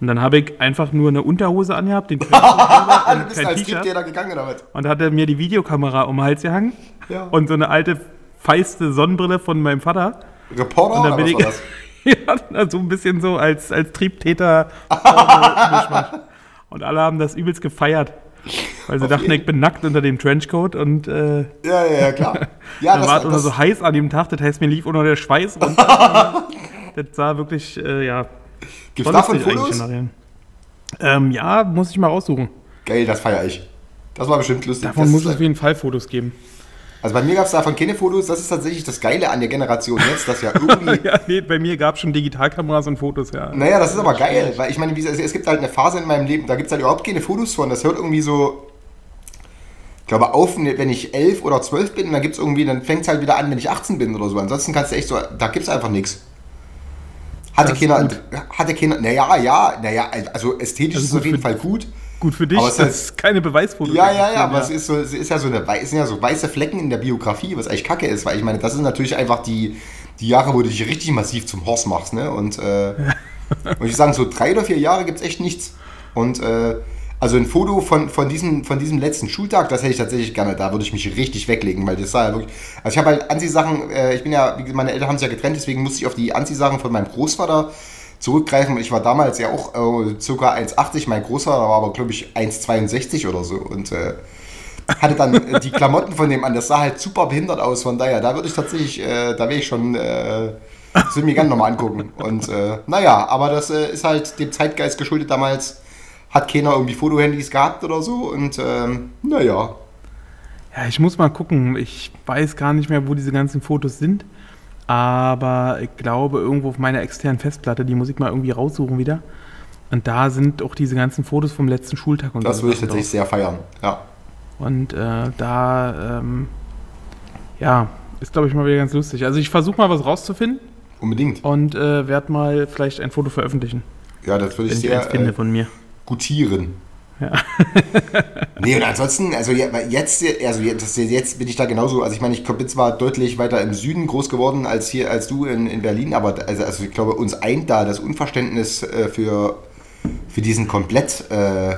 Und dann habe ich einfach nur eine Unterhose angehabt, den Trenchcoat du und bist gegangen was? Und hat er mir die Videokamera um den Hals gehangen Ja. und so eine alte, feiste Sonnenbrille von meinem Vater. Reporter Und dann bin ich das? ja, so ein bisschen so als, als Triebtäter. Und alle haben das übelst gefeiert. Weil sie Auf dachten, jeden- ich bin nackt unter dem Trenchcoat und äh, Ja, ja, ja, klar. Ja, dann war es so heiß an dem Tag, das heißt, mir lief auch noch der Schweiß runter. das sah wirklich, äh, ja, gibt's davon Fotos? Ähm, ja, muss ich mal raussuchen. Geil, das feiere ich. Das war bestimmt lustig. Davon Das muss es auf jeden Fall Fotos geben. Also bei mir gab es davon keine Fotos. Das ist tatsächlich das Geile an der Generation jetzt, dass ja irgendwie. Ja, nee, bei mir gab es schon Digitalkameras und Fotos, ja. naja, das ist aber geil, weil ich meine, es gibt halt eine Phase in meinem Leben, da gibt es halt überhaupt keine Fotos von. Das hört irgendwie so. Ich glaube, auf, wenn ich elf oder zwölf bin, dann gibt es irgendwie, dann fängt es halt wieder an, wenn ich 18 bin oder so. Ansonsten kannst du echt so, da gibt es einfach nichts. Hatte Das keiner, hatte keiner, naja, ja, naja, also ästhetisch Also ist es auf jeden Fall gut. Gut für dich, Aber es das ist ist keine Beweisfoto. Ja, ja, ja, aber es ist so, es ist ja so eine, es sind ja so weiße Flecken in der Biografie, was eigentlich kacke ist, weil ich meine, das sind natürlich einfach die, die Jahre, wo du dich richtig massiv zum Horst machst, ne? Und, äh, und ich sagen, so drei oder vier Jahre gibt es echt nichts. Und äh, also ein Foto von, von, diesem, von diesem letzten Schultag, das hätte ich tatsächlich gerne, da würde ich mich richtig weglegen, weil das sah ja wirklich. Also ich habe halt Anziehsachen, äh, ich bin ja, wie gesagt, meine Eltern haben sich ja getrennt, deswegen musste ich auf die Anziehsachen von meinem Großvater zurückgreifen. Ich war damals ja auch äh, ca. 1,80, mein Großvater war aber, glaube ich, 1,62 oder so. Und äh, hatte dann äh, die Klamotten von dem an. Das sah halt super behindert aus. Von daher, da würde ich tatsächlich, äh, da wäre ich schon, äh, das würde ich mir gerne nochmal angucken. Und äh, naja, aber das äh, ist halt dem Zeitgeist geschuldet damals. Hat keiner irgendwie Fotohandys gehabt oder so. Und ähm, naja, Ja, ich muss mal gucken. Ich weiß gar nicht mehr, wo diese ganzen Fotos sind. Aber ich glaube, irgendwo auf meiner externen Festplatte, die muss ich mal irgendwie raussuchen wieder. Und da sind auch diese ganzen Fotos vom letzten Schultag und das so würde ich tatsächlich sehr feiern. Ja. Und äh, da, ähm, ja, ist glaube ich mal wieder ganz lustig. Also ich versuche mal was rauszufinden Unbedingt. und äh, werde mal vielleicht ein Foto veröffentlichen, Ja, das würde ich ich sehr finde äh, von mir. gutieren. Ja. nee, und ansonsten, also jetzt, also jetzt, jetzt bin ich da genauso, also ich meine, ich bin zwar deutlich weiter im Süden groß geworden als hier, als du in, in Berlin, aber also, also ich glaube, uns eint da das Unverständnis äh, für, für diesen komplett äh,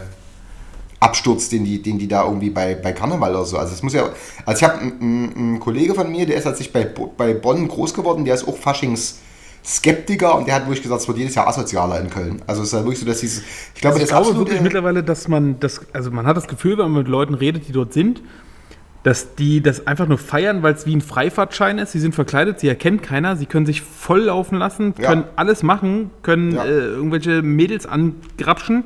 Absturz, den die, den die da irgendwie bei, bei Karneval oder so. Also es muss ja. Also ich habe einen, Kollege von mir, der ist tatsächlich bei, Bo- bei Bonn groß geworden, der ist auch Faschings. Skeptiker und der hat wirklich gesagt, es wird jedes Jahr asozialer in Köln. Also es ist ja wirklich so, dass dieses, ich glaube, Also ich das glaube absolute- wirklich mittlerweile, dass man das, also man hat das Gefühl, wenn man mit Leuten redet, die dort sind, dass die das einfach nur feiern, weil es wie ein Freifahrtschein ist. Sie sind verkleidet, sie erkennt keiner, sie können sich voll laufen lassen, Ja. können alles machen, können Ja. äh, irgendwelche Mädels angrapschen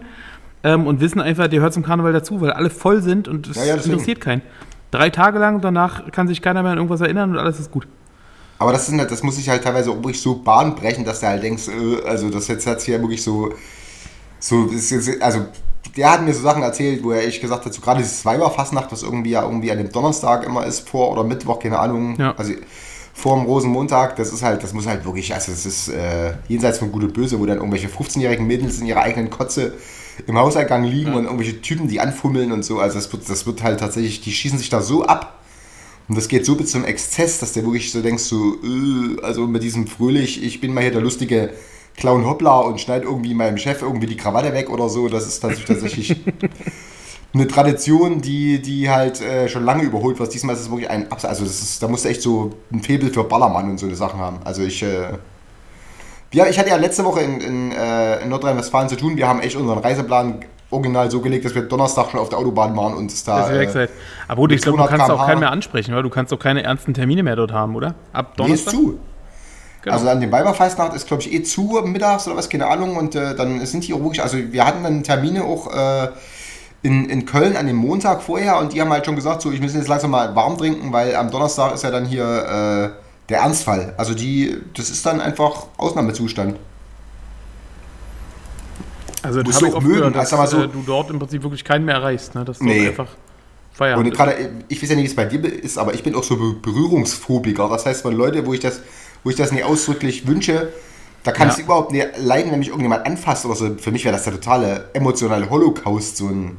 ähm, und wissen einfach, der hört zum Karneval dazu, weil alle voll sind und es Ja, ja, interessiert keinen. Drei Tage lang, danach kann sich keiner mehr an irgendwas erinnern und alles ist gut. Aber das, ist halt, das muss sich halt teilweise auch wirklich so Bahn brechen, dass du halt denkst, äh, also das jetzt hat hier wirklich so, so ist jetzt, also der hat mir so Sachen erzählt, wo er echt gesagt hat, so gerade dieses Weiberfastnacht, was irgendwie ja irgendwie an dem Donnerstag immer ist, vor oder Mittwoch, keine Ahnung, Ja. also vor dem Rosenmontag, das ist halt, das muss halt wirklich, also das ist äh, jenseits von Gut und Böse, wo dann irgendwelche 15-jährigen Mädels in ihrer eigenen Kotze im Hauseingang liegen und irgendwelche Typen, die anfummeln und so, also das wird, das wird halt tatsächlich, die schießen sich da so ab, und das geht so bis zum Exzess, dass du wirklich so denkst, so, äh, also mit diesem fröhlich, ich bin mal hier der lustige Clown Hoppla und schneid irgendwie meinem Chef irgendwie die Krawatte weg oder so. Das ist tatsächlich, tatsächlich eine Tradition, die, die halt äh, schon lange überholt wird. Diesmal ist es wirklich ein Abs Also das ist, da musst du echt so ein Faible für Ballermann und so eine Sachen haben. Also ich, äh, ja, ich hatte ja letzte Woche in, in, äh, in Nordrhein-Westfalen zu tun. Wir haben echt unseren Reiseplan original so gelegt, dass wir Donnerstag schon auf der Autobahn waren und es da. Das ist äh. Aber gut, ich glaube, du 200 kannst auch keinen mehr ansprechen, weil du kannst auch keine ernsten Termine mehr dort haben, oder? Ab Nee, ist Donnerstag? zu. Genau. Also an dem Weiberfastnacht ist, glaube ich, eh zu mittags oder was, keine Ahnung. Und äh, dann sind die auch wirklich, also wir hatten dann Termine auch äh, in, in Köln an dem Montag vorher und die haben halt schon gesagt, so, ich muss jetzt langsam mal warm trinken, weil am Donnerstag ist ja dann hier äh, der Ernstfall. Also die, das ist dann einfach Ausnahmezustand. Also das habe du ich auch mögen, gehört, dass also so- äh, du dort im Prinzip wirklich keinen mehr erreichst, ne? dass du Nee. einfach Feierabend Und gerade, ich weiß ja nicht, wie es bei dir ist, aber ich bin auch so Be- Berührungsphobiker. Das heißt, wenn Leute, wo ich das, wo ich das nicht ausdrücklich wünsche, da kann Ja. ich es überhaupt nicht leiden, wenn mich irgendjemand anfasst oder so. Für mich wäre das der totale emotionale Holocaust, so ein.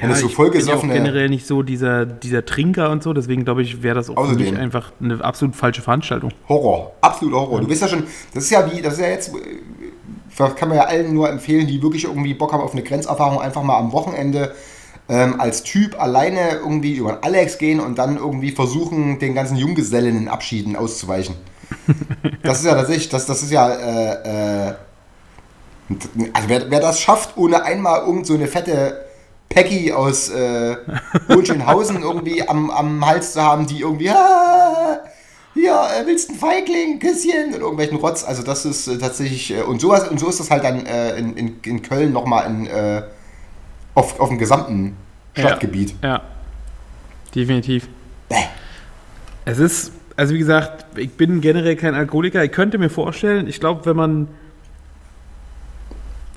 wenn das so ich bin ja vollgesoffene. generell nicht so dieser, dieser Trinker und so, deswegen glaube ich, wäre das auch für Außerdem. mich einfach eine absolut falsche Veranstaltung. Horror, absoluter Horror. Du weißt ja schon, das ist ja wie, das ist ja jetzt, kann man ja allen nur empfehlen, die wirklich irgendwie Bock haben auf eine Grenzerfahrung, einfach mal am Wochenende ähm, als Typ alleine irgendwie über den Alex gehen und dann irgendwie versuchen, den ganzen Junggesellinnenabschieden auszuweichen. Das ist ja tatsächlich, das, das ist ja, äh, äh, also wer, wer das schafft, ohne einmal irgend so eine fette Peggy aus äh, Hohenschönhausen irgendwie am, am Hals zu haben, die irgendwie, ah, hier, äh, willst du ein Feigling, Küsschen und irgendwelchen Rotz. Also das ist äh, tatsächlich, äh, und, sowas, und so ist das halt dann äh, in, in, in Köln nochmal in, äh, auf, auf dem gesamten Stadtgebiet. Ja, definitiv. Bäh. Es ist, also wie gesagt, ich bin generell kein Alkoholiker. Ich könnte mir vorstellen, ich glaube, wenn man.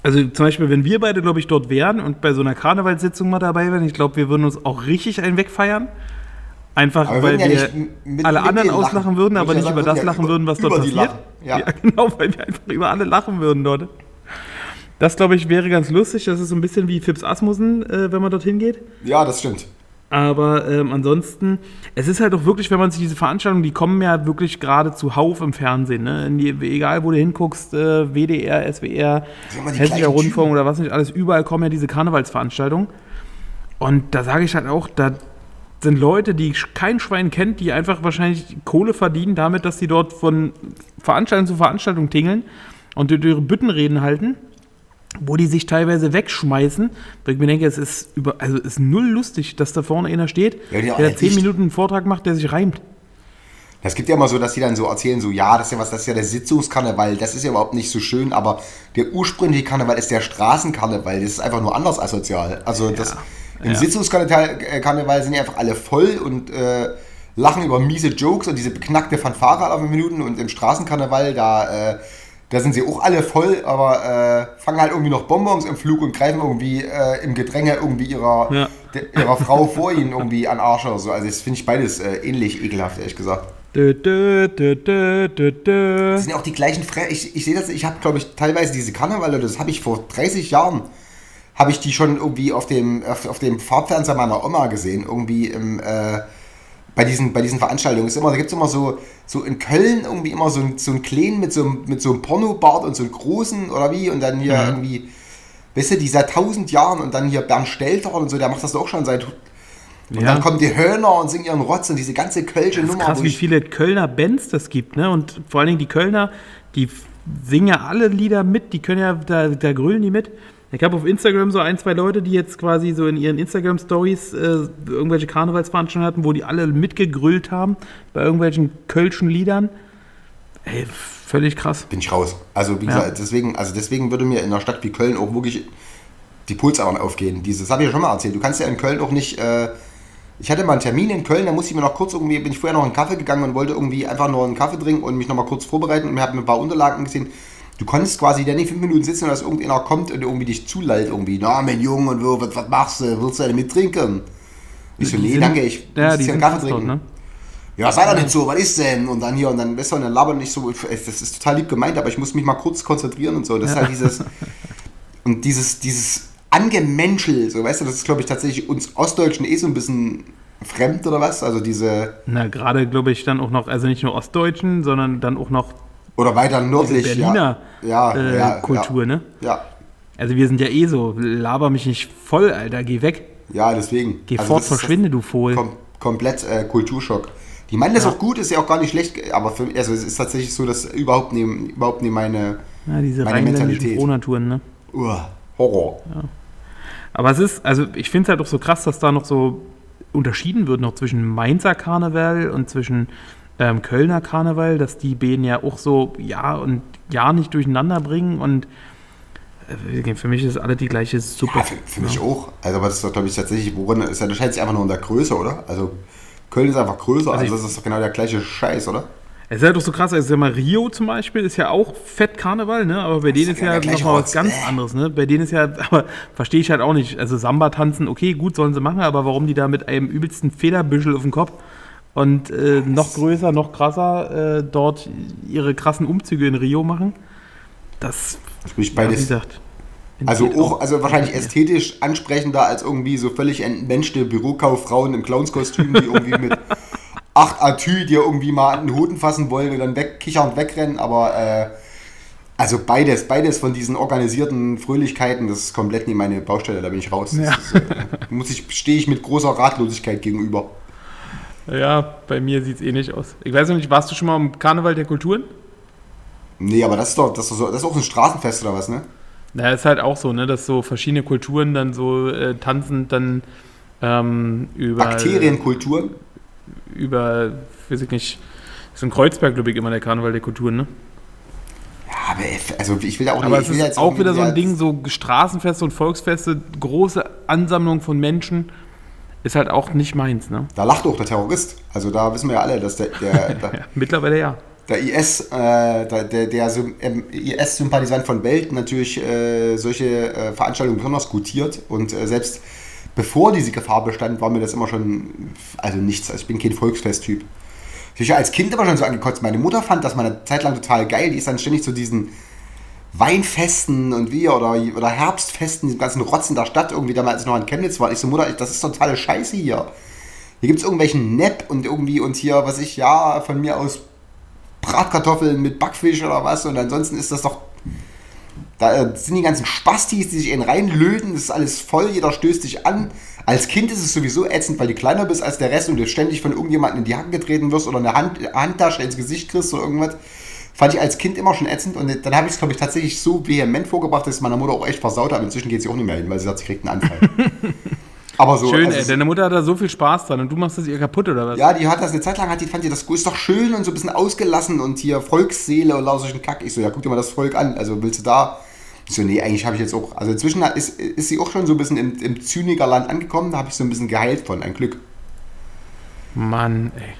Also zum Beispiel, wenn wir beide, glaube ich, dort wären und bei so einer Karnevalssitzung mal dabei wären, ich glaube, wir würden uns auch richtig einen wegfeiern. Einfach, Aber weil ja wir m- mit- alle mit anderen denen lachen. auslachen würden, aber nicht ja über sagen, das lachen über- würden, was dort passiert. lachen. Ja. genau, weil wir einfach über alle lachen würden dort. Das, glaube ich, wäre ganz lustig. Das ist so ein bisschen wie Fips Asmussen, äh, wenn man dorthin geht. Ja, das stimmt. Aber ähm, ansonsten, es ist halt auch wirklich, wenn man sich diese Veranstaltungen, die kommen ja wirklich gerade zuhauf im Fernsehen. Ne? Die, egal, wo du hinguckst, äh, WDR, SWR, Hessischer Rundfunk Typen. oder was nicht alles, überall kommen ja diese Karnevalsveranstaltungen. Und da sage ich halt auch, da sind Leute, die kein Schwein kennt, die einfach wahrscheinlich Kohle verdienen damit, dass sie dort von Veranstaltung zu Veranstaltung tingeln und ihre Büttenreden halten, wo die sich teilweise wegschmeißen. Weil ich mir denke, es ist, über, also ist null lustig, dass da vorne einer steht, Ja, der zehn. Minuten einen Vortrag macht, der sich reimt. Es gibt ja immer so, dass die dann so erzählen, so, ja, das ist ja was, das ist ja der Sitzungskarneval, das ist ja überhaupt nicht so schön, aber der ursprüngliche Karneval ist der Straßenkarneval, das ist einfach nur anders asozial. Also das, im Ja. Sitzungskarneval Karneval sind die einfach alle voll und äh, lachen über miese Jokes und diese beknackte Fanfare alle Minuten und im Straßenkarneval, da, äh, da sind sie auch alle voll, aber äh, fangen halt irgendwie noch Bonbons im Flug und greifen irgendwie äh, im Gedränge irgendwie ihrer, Ja. de, ihrer Frau vor ihnen irgendwie an Arsch oder so. Also das finde ich beides äh, ähnlich ekelhaft, ehrlich gesagt. Dö, dö, dö. Das sind ja auch die gleichen Fre Ich, ich sehe das, ich habe, glaube ich, teilweise diese Karnevaler, das habe ich vor 30 Jahren, habe ich die schon irgendwie auf dem, auf, auf dem Farbfernseher meiner Oma gesehen, irgendwie im, äh, bei, diesen, bei diesen Veranstaltungen. Ist immer, da gibt es immer so, so in Köln irgendwie immer so, ein- so einen kleinen mit so, einem- mit so einem Pornobart und so einen großen oder wie und dann hier irgendwie, weißt du, die seit 1000 Jahren und dann hier Bernd Stelter und so, der macht das doch schon seit. Und Ja. dann kommen die Hörner und singen ihren Rotz und diese ganze Kölsche Nummer. krass, wie viele Kölner Bands das gibt, ne? Und vor allen Dingen die Kölner, die singen ja alle Lieder mit, die können ja, da, da grölen die mit. Ich habe auf Instagram so ein, zwei Leute, die jetzt quasi so in ihren Instagram-Stories äh, irgendwelche Karnevalsveranstaltungen hatten, wo die alle mitgegrüllt haben bei irgendwelchen kölschen Liedern. Ey, völlig krass. bin ich raus. Also wie Ja. gesagt, deswegen, also deswegen würde mir in einer Stadt wie Köln auch wirklich die Pulsadern aufgehen. Dieses habe ich ja schon mal erzählt. Du kannst ja in Köln auch nicht. Äh, ich hatte mal einen Termin in Köln, da musste ich mir noch kurz irgendwie, bin ich vorher noch einen Kaffee gegangen und wollte irgendwie einfach nur einen Kaffee trinken und mich noch mal kurz vorbereiten und habe mir ein paar Unterlagen gesehen. Du konntest quasi da nicht fünf Minuten sitzen und dass irgendeiner kommt und irgendwie dich zulallt irgendwie. Na, mein Junge, und wo, was, was machst du? Willst du eine mittrinken? Ich so, nee, sind- danke, ich Ja, muss die hier einen Kaffee krass dort, trinken. ne? Ja, sei doch nicht so, was ist denn? Und dann hier, und dann, weißt du, und dann labern nicht so, das ist total lieb gemeint, aber ich muss mich mal kurz konzentrieren und so. Das ist halt dieses, und dieses, dieses Angemenschel, so, weißt du, das ist, glaube ich, tatsächlich uns Ostdeutschen eh so ein bisschen fremd oder was? Also diese, Na, gerade glaube ich dann auch noch, also nicht nur Ostdeutschen, sondern dann auch noch oder weiter nördlich, Berliner ja. Ja, äh, ja, Kultur, ne? Ja, Also wir sind ja eh so, laber mich nicht voll, Alter, geh weg. ja, deswegen. Geh Also fort, verschwinde, du Fohl. Kom komplett äh, Kulturschock. Die meinen das auch gut, ist ja auch gar nicht schlecht, aber für, also es ist tatsächlich so, dass überhaupt nicht, überhaupt nicht meine, Ja, diese meine Mentalität. Frohnaturen, ne? Uah, Horror. Aber es ist, also ich finde es halt auch so krass, dass da noch so unterschieden wird noch zwischen Mainzer Karneval und zwischen ähm, Kölner Karneval, dass die beiden ja auch so ja und ja nicht durcheinander bringen und äh, für mich ist alle die gleiche Suppe. Ja, für, für mich auch. Also, aber das ist doch, glaube ich, tatsächlich, worin ist ja, das scheint sich einfach nur in der Größe, oder? Also, Köln ist einfach größer, Also also, das ist doch genau der gleiche Scheiß, oder? Es ist halt doch so krass, also sag mal, Rio zum Beispiel ist ja auch Fett Karneval, ne? Aber bei denen ist ja ja nochmal was ganz Äh. anderes, ne? Bei denen ist ja, aber verstehe ich halt auch nicht. Also Samba tanzen, okay, gut, sollen sie machen, aber warum die da mit einem übelsten Federbüschel auf dem Kopf und äh, noch größer, noch krasser äh, dort ihre krassen Umzüge in Rio machen, das, Sprich, ja, wie beides. gesagt. also auch, also wahrscheinlich ästhetisch ansprechender als irgendwie so völlig entmenschte Bürokauffrauen im Clownskostüm, die irgendwie mit acht Atü dir irgendwie mal an den Hoden fassen wollen und dann wegkichern und wegrennen, aber äh, also beides, beides von diesen organisierten Fröhlichkeiten, das ist komplett nicht meine Baustelle, da bin ich raus. Ja. Ist, äh, muss ich, stehe ich mit großer Ratlosigkeit gegenüber. Ja, bei mir sieht es eh nicht aus. Ich weiß noch nicht, warst du schon mal im Karneval der Kulturen? Nee, aber das ist doch, das ist, so, das ist auch ein Straßenfest oder was, ne? Na, ist halt auch so, ne, dass so verschiedene Kulturen dann so äh, tanzend dann ähm, über. Bakterienkulturen. Über, weiß ich nicht. Das ist in Kreuzberg, glaube ich, immer der Karneval der Kulturen, ne? Ja, aber also ich will da auch Aber nicht. es ich will ist auch wieder so ein Ding, so Straßenfeste und Volksfeste, große Ansammlung von Menschen, ist halt auch nicht meins, ne? Da lacht auch der Terrorist. Also da wissen wir ja alle, dass der, der, der, Ja, mittlerweile ja. der IS, äh, der, der, der ähm, IS-Sympathisant von Welt natürlich äh, solche äh, Veranstaltungen besonders gutiert. Und äh, selbst bevor diese Gefahr bestand, war mir das immer schon, also nichts. Also ich bin kein Volksfest-Typ. Ich habe als Kind immer schon so angekotzt. Meine Mutter fand das mal eine Zeit lang total geil. Die ist dann ständig zu diesen Weinfesten und wie oder, oder Herbstfesten, die ganzen Rotzen der Stadt irgendwie damals noch in Chemnitz war. Ich so, Mutter, das ist totale Scheiße hier. Hier gibt es irgendwelchen Nepp und irgendwie und hier, was ich, ja, von mir aus Bratkartoffeln mit Backfisch oder was und ansonsten ist das doch. Da äh, sind die ganzen Spastis, die sich in reinlöten, das ist alles voll, jeder stößt dich an. Als Kind ist es sowieso ätzend, weil du kleiner bist als der Rest und du ständig von irgendjemandem in die Hacken getreten wirst oder eine Hand, Handtasche ins Gesicht kriegst oder irgendwas. Fand ich als Kind immer schon ätzend und dann habe ich es, glaube ich, tatsächlich so vehement vorgebracht, dass es meiner Mutter auch echt versaut hat. Inzwischen geht sie auch nicht mehr hin, weil sie sagt, sie kriegt einen Anfall. Aber so. Schön, also ey. Deine Mutter hat da so viel Spaß dran und du machst das ihr kaputt, oder was? Ja, die hat das eine Zeit lang, hat die, fand die das ist doch schön und so ein bisschen ausgelassen und hier Volksseele und lauter solchen Kack. Ich so, ja, guck dir mal das Volk an. Also willst du da? Ich so, nee, eigentlich habe ich jetzt auch. Also inzwischen ist, ist sie auch schon so ein bisschen im, im Zynikerland angekommen. Da habe ich so ein bisschen geheilt von, ein Glück. Mann, ey.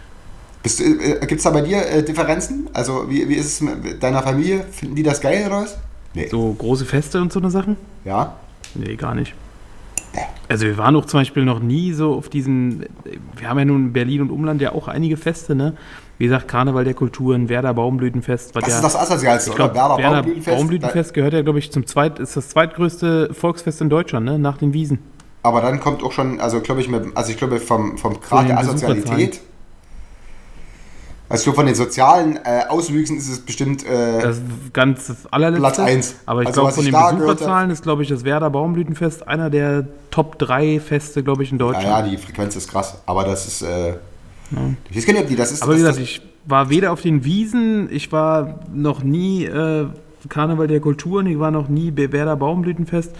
Du- äh, Gibt es da bei dir äh, Differenzen? Also, wie, wie ist es mit deiner Familie? Finden die das geil oder was? Nee. So große Feste und so eine Sachen? Ja? Nee, gar nicht. Also wir waren auch zum Beispiel noch nie so auf diesen, wir haben ja nun in Berlin und Umland ja auch einige Feste, ne? Wie gesagt, Karneval der Kulturen, Werder Baumblütenfest. Was Das ja, ist das Asozialste, ich oder? glaube, Werder Werder Baumblütenfest. Baumblütenfest gehört ja, glaube ich, zum zweit, ist das zweitgrößte Volksfest in Deutschland, ne? Nach den Wiesen. Aber dann kommt auch schon, also glaube ich, mit, also ich glaube vom, vom Grad der Asozialität. Also von den sozialen äh, Auswüchsen ist es bestimmt äh, Das ganz das allerletzte. Platz eins. Aber ich Also, glaube, von den Besucherzahlen ist, glaube ich, das Werder Baumblütenfest einer der Top 3 Feste, glaube ich, in Deutschland. Naja, die Frequenz ist krass, aber das ist. Äh, Ich weiß gar nicht, ob die das ist. Aber wie gesagt, ich war weder auf den Wiesen, ich war noch nie äh, Karneval der Kulturen, ich war noch nie Werder Baumblütenfest.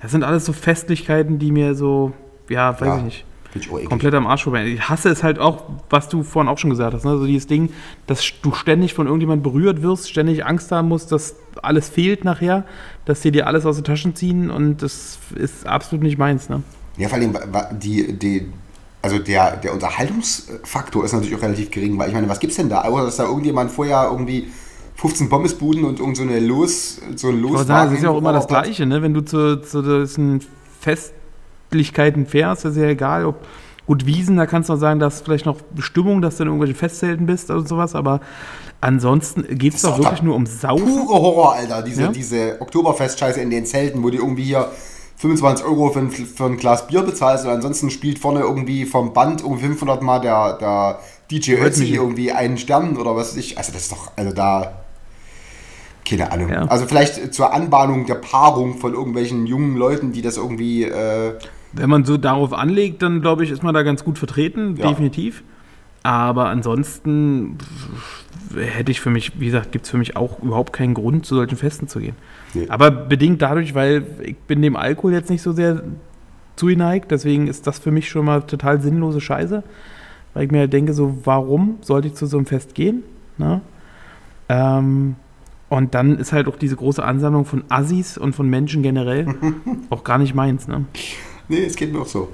Das sind alles so Festlichkeiten, die mir so, ja, weiß Ja, ich nicht, Ich komplett am Arsch vorbei. Ich hasse es halt auch, was du vorhin auch schon gesagt hast, ne? so dieses Ding, dass du ständig von irgendjemand berührt wirst, ständig Angst haben musst, dass alles fehlt nachher, dass sie dir alles aus den Taschen ziehen und das ist absolut nicht meins. Ne? Ja, vor allem, die, die, also der, der Unterhaltungsfaktor ist natürlich auch relativ gering, weil ich meine, was gibt's denn da? Außer, dass da irgendjemand vorher irgendwie 15 Pommesbuden und irgend so eine Los, so ein Ich Los wollte sagen, es ist ja auch immer das Gleiche, ne? wenn du zu, zu diesen Festlichkeiten fährst, ist ja egal, ob gut Wiesen, da kannst du noch sagen, dass vielleicht noch Stimmung, dass du in irgendwelchen Festzelten bist oder sowas, aber ansonsten geht es Das doch wirklich nur um Saufen. Pure Horror, Alter. Diese, Ja? diese Oktoberfest-Scheiße in den Zelten, wo die irgendwie hier 25 Euro für ein, für ein Glas Bier bezahlst und ansonsten spielt vorne irgendwie vom Band um 500 Mal der, der DJ Ötzi irgendwie einen Stern oder was weiß ich. Also das ist doch, also da, keine Ahnung. Ja. Also vielleicht zur Anbahnung der Paarung von irgendwelchen jungen Leuten, die das irgendwie, äh, Wenn man so darauf anlegt, dann glaube ich, ist man da ganz gut vertreten, Ja. definitiv. Aber ansonsten hätte ich für mich, wie gesagt, gibt es für mich auch überhaupt keinen Grund, zu solchen Festen zu gehen. Nee. Aber bedingt dadurch, weil ich bin dem Alkohol jetzt nicht so sehr zugeneigt, deswegen ist das für mich schon mal total sinnlose Scheiße. Weil ich mir halt denke, so, warum sollte ich zu so einem Fest gehen? Ne? Ähm, und dann ist halt auch diese große Ansammlung von Assis und von Menschen generell auch gar nicht meins. Ne? Nee, es geht mir auch so.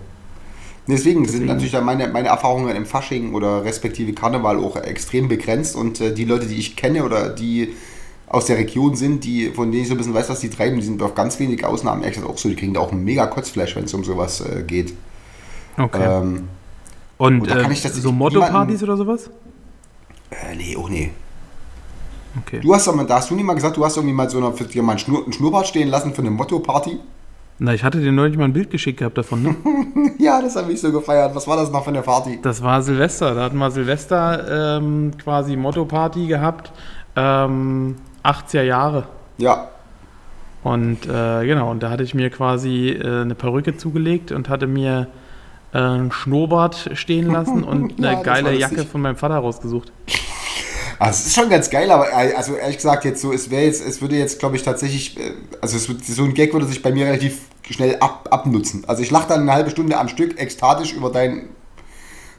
Nee, Deswegen, sind Deswegen. natürlich meine, meine Erfahrungen im Fasching oder respektive Karneval auch extrem begrenzt und äh, die Leute, die ich kenne oder die aus der Region sind, die, von denen ich so ein bisschen weiß, was die treiben, die sind auf ganz wenige Ausnahmen ehrlich gesagt auch so, die kriegen da auch ein mega Kotzflash, wenn es um sowas äh, geht. Okay. Ähm, und und äh, ich das so Motto-Partys oder sowas? äh, nee, auch nee. Okay. Du hast doch mal, da hast du nicht mal gesagt, du hast irgendwie mal so eine, für dir mal einen, Schnur, einen Schnurrbart stehen lassen für eine Motto-Party? Na, ich hatte dir neulich mal ein Bild geschickt gehabt davon, ne? ja, das habe ich so gefeiert. Was war das noch für eine Party? Das war Silvester. Da hatten wir Silvester ähm, quasi Motto-Party gehabt. Ähm, 80er Jahre. Ja, Und äh, genau, und da hatte ich mir quasi äh, eine Perücke zugelegt und hatte mir äh, einen Schnurrbart stehen lassen und eine Ja, geile. Jacke von meinem Vater rausgesucht. Also es ist schon ganz geil, aber äh, also ehrlich gesagt jetzt so, es wäre jetzt, es würde jetzt glaube ich tatsächlich, äh, also es wird, so ein Gag würde sich bei mir relativ schnell ab, abnutzen. Also ich lache dann eine halbe Stunde am Stück ekstatisch über dein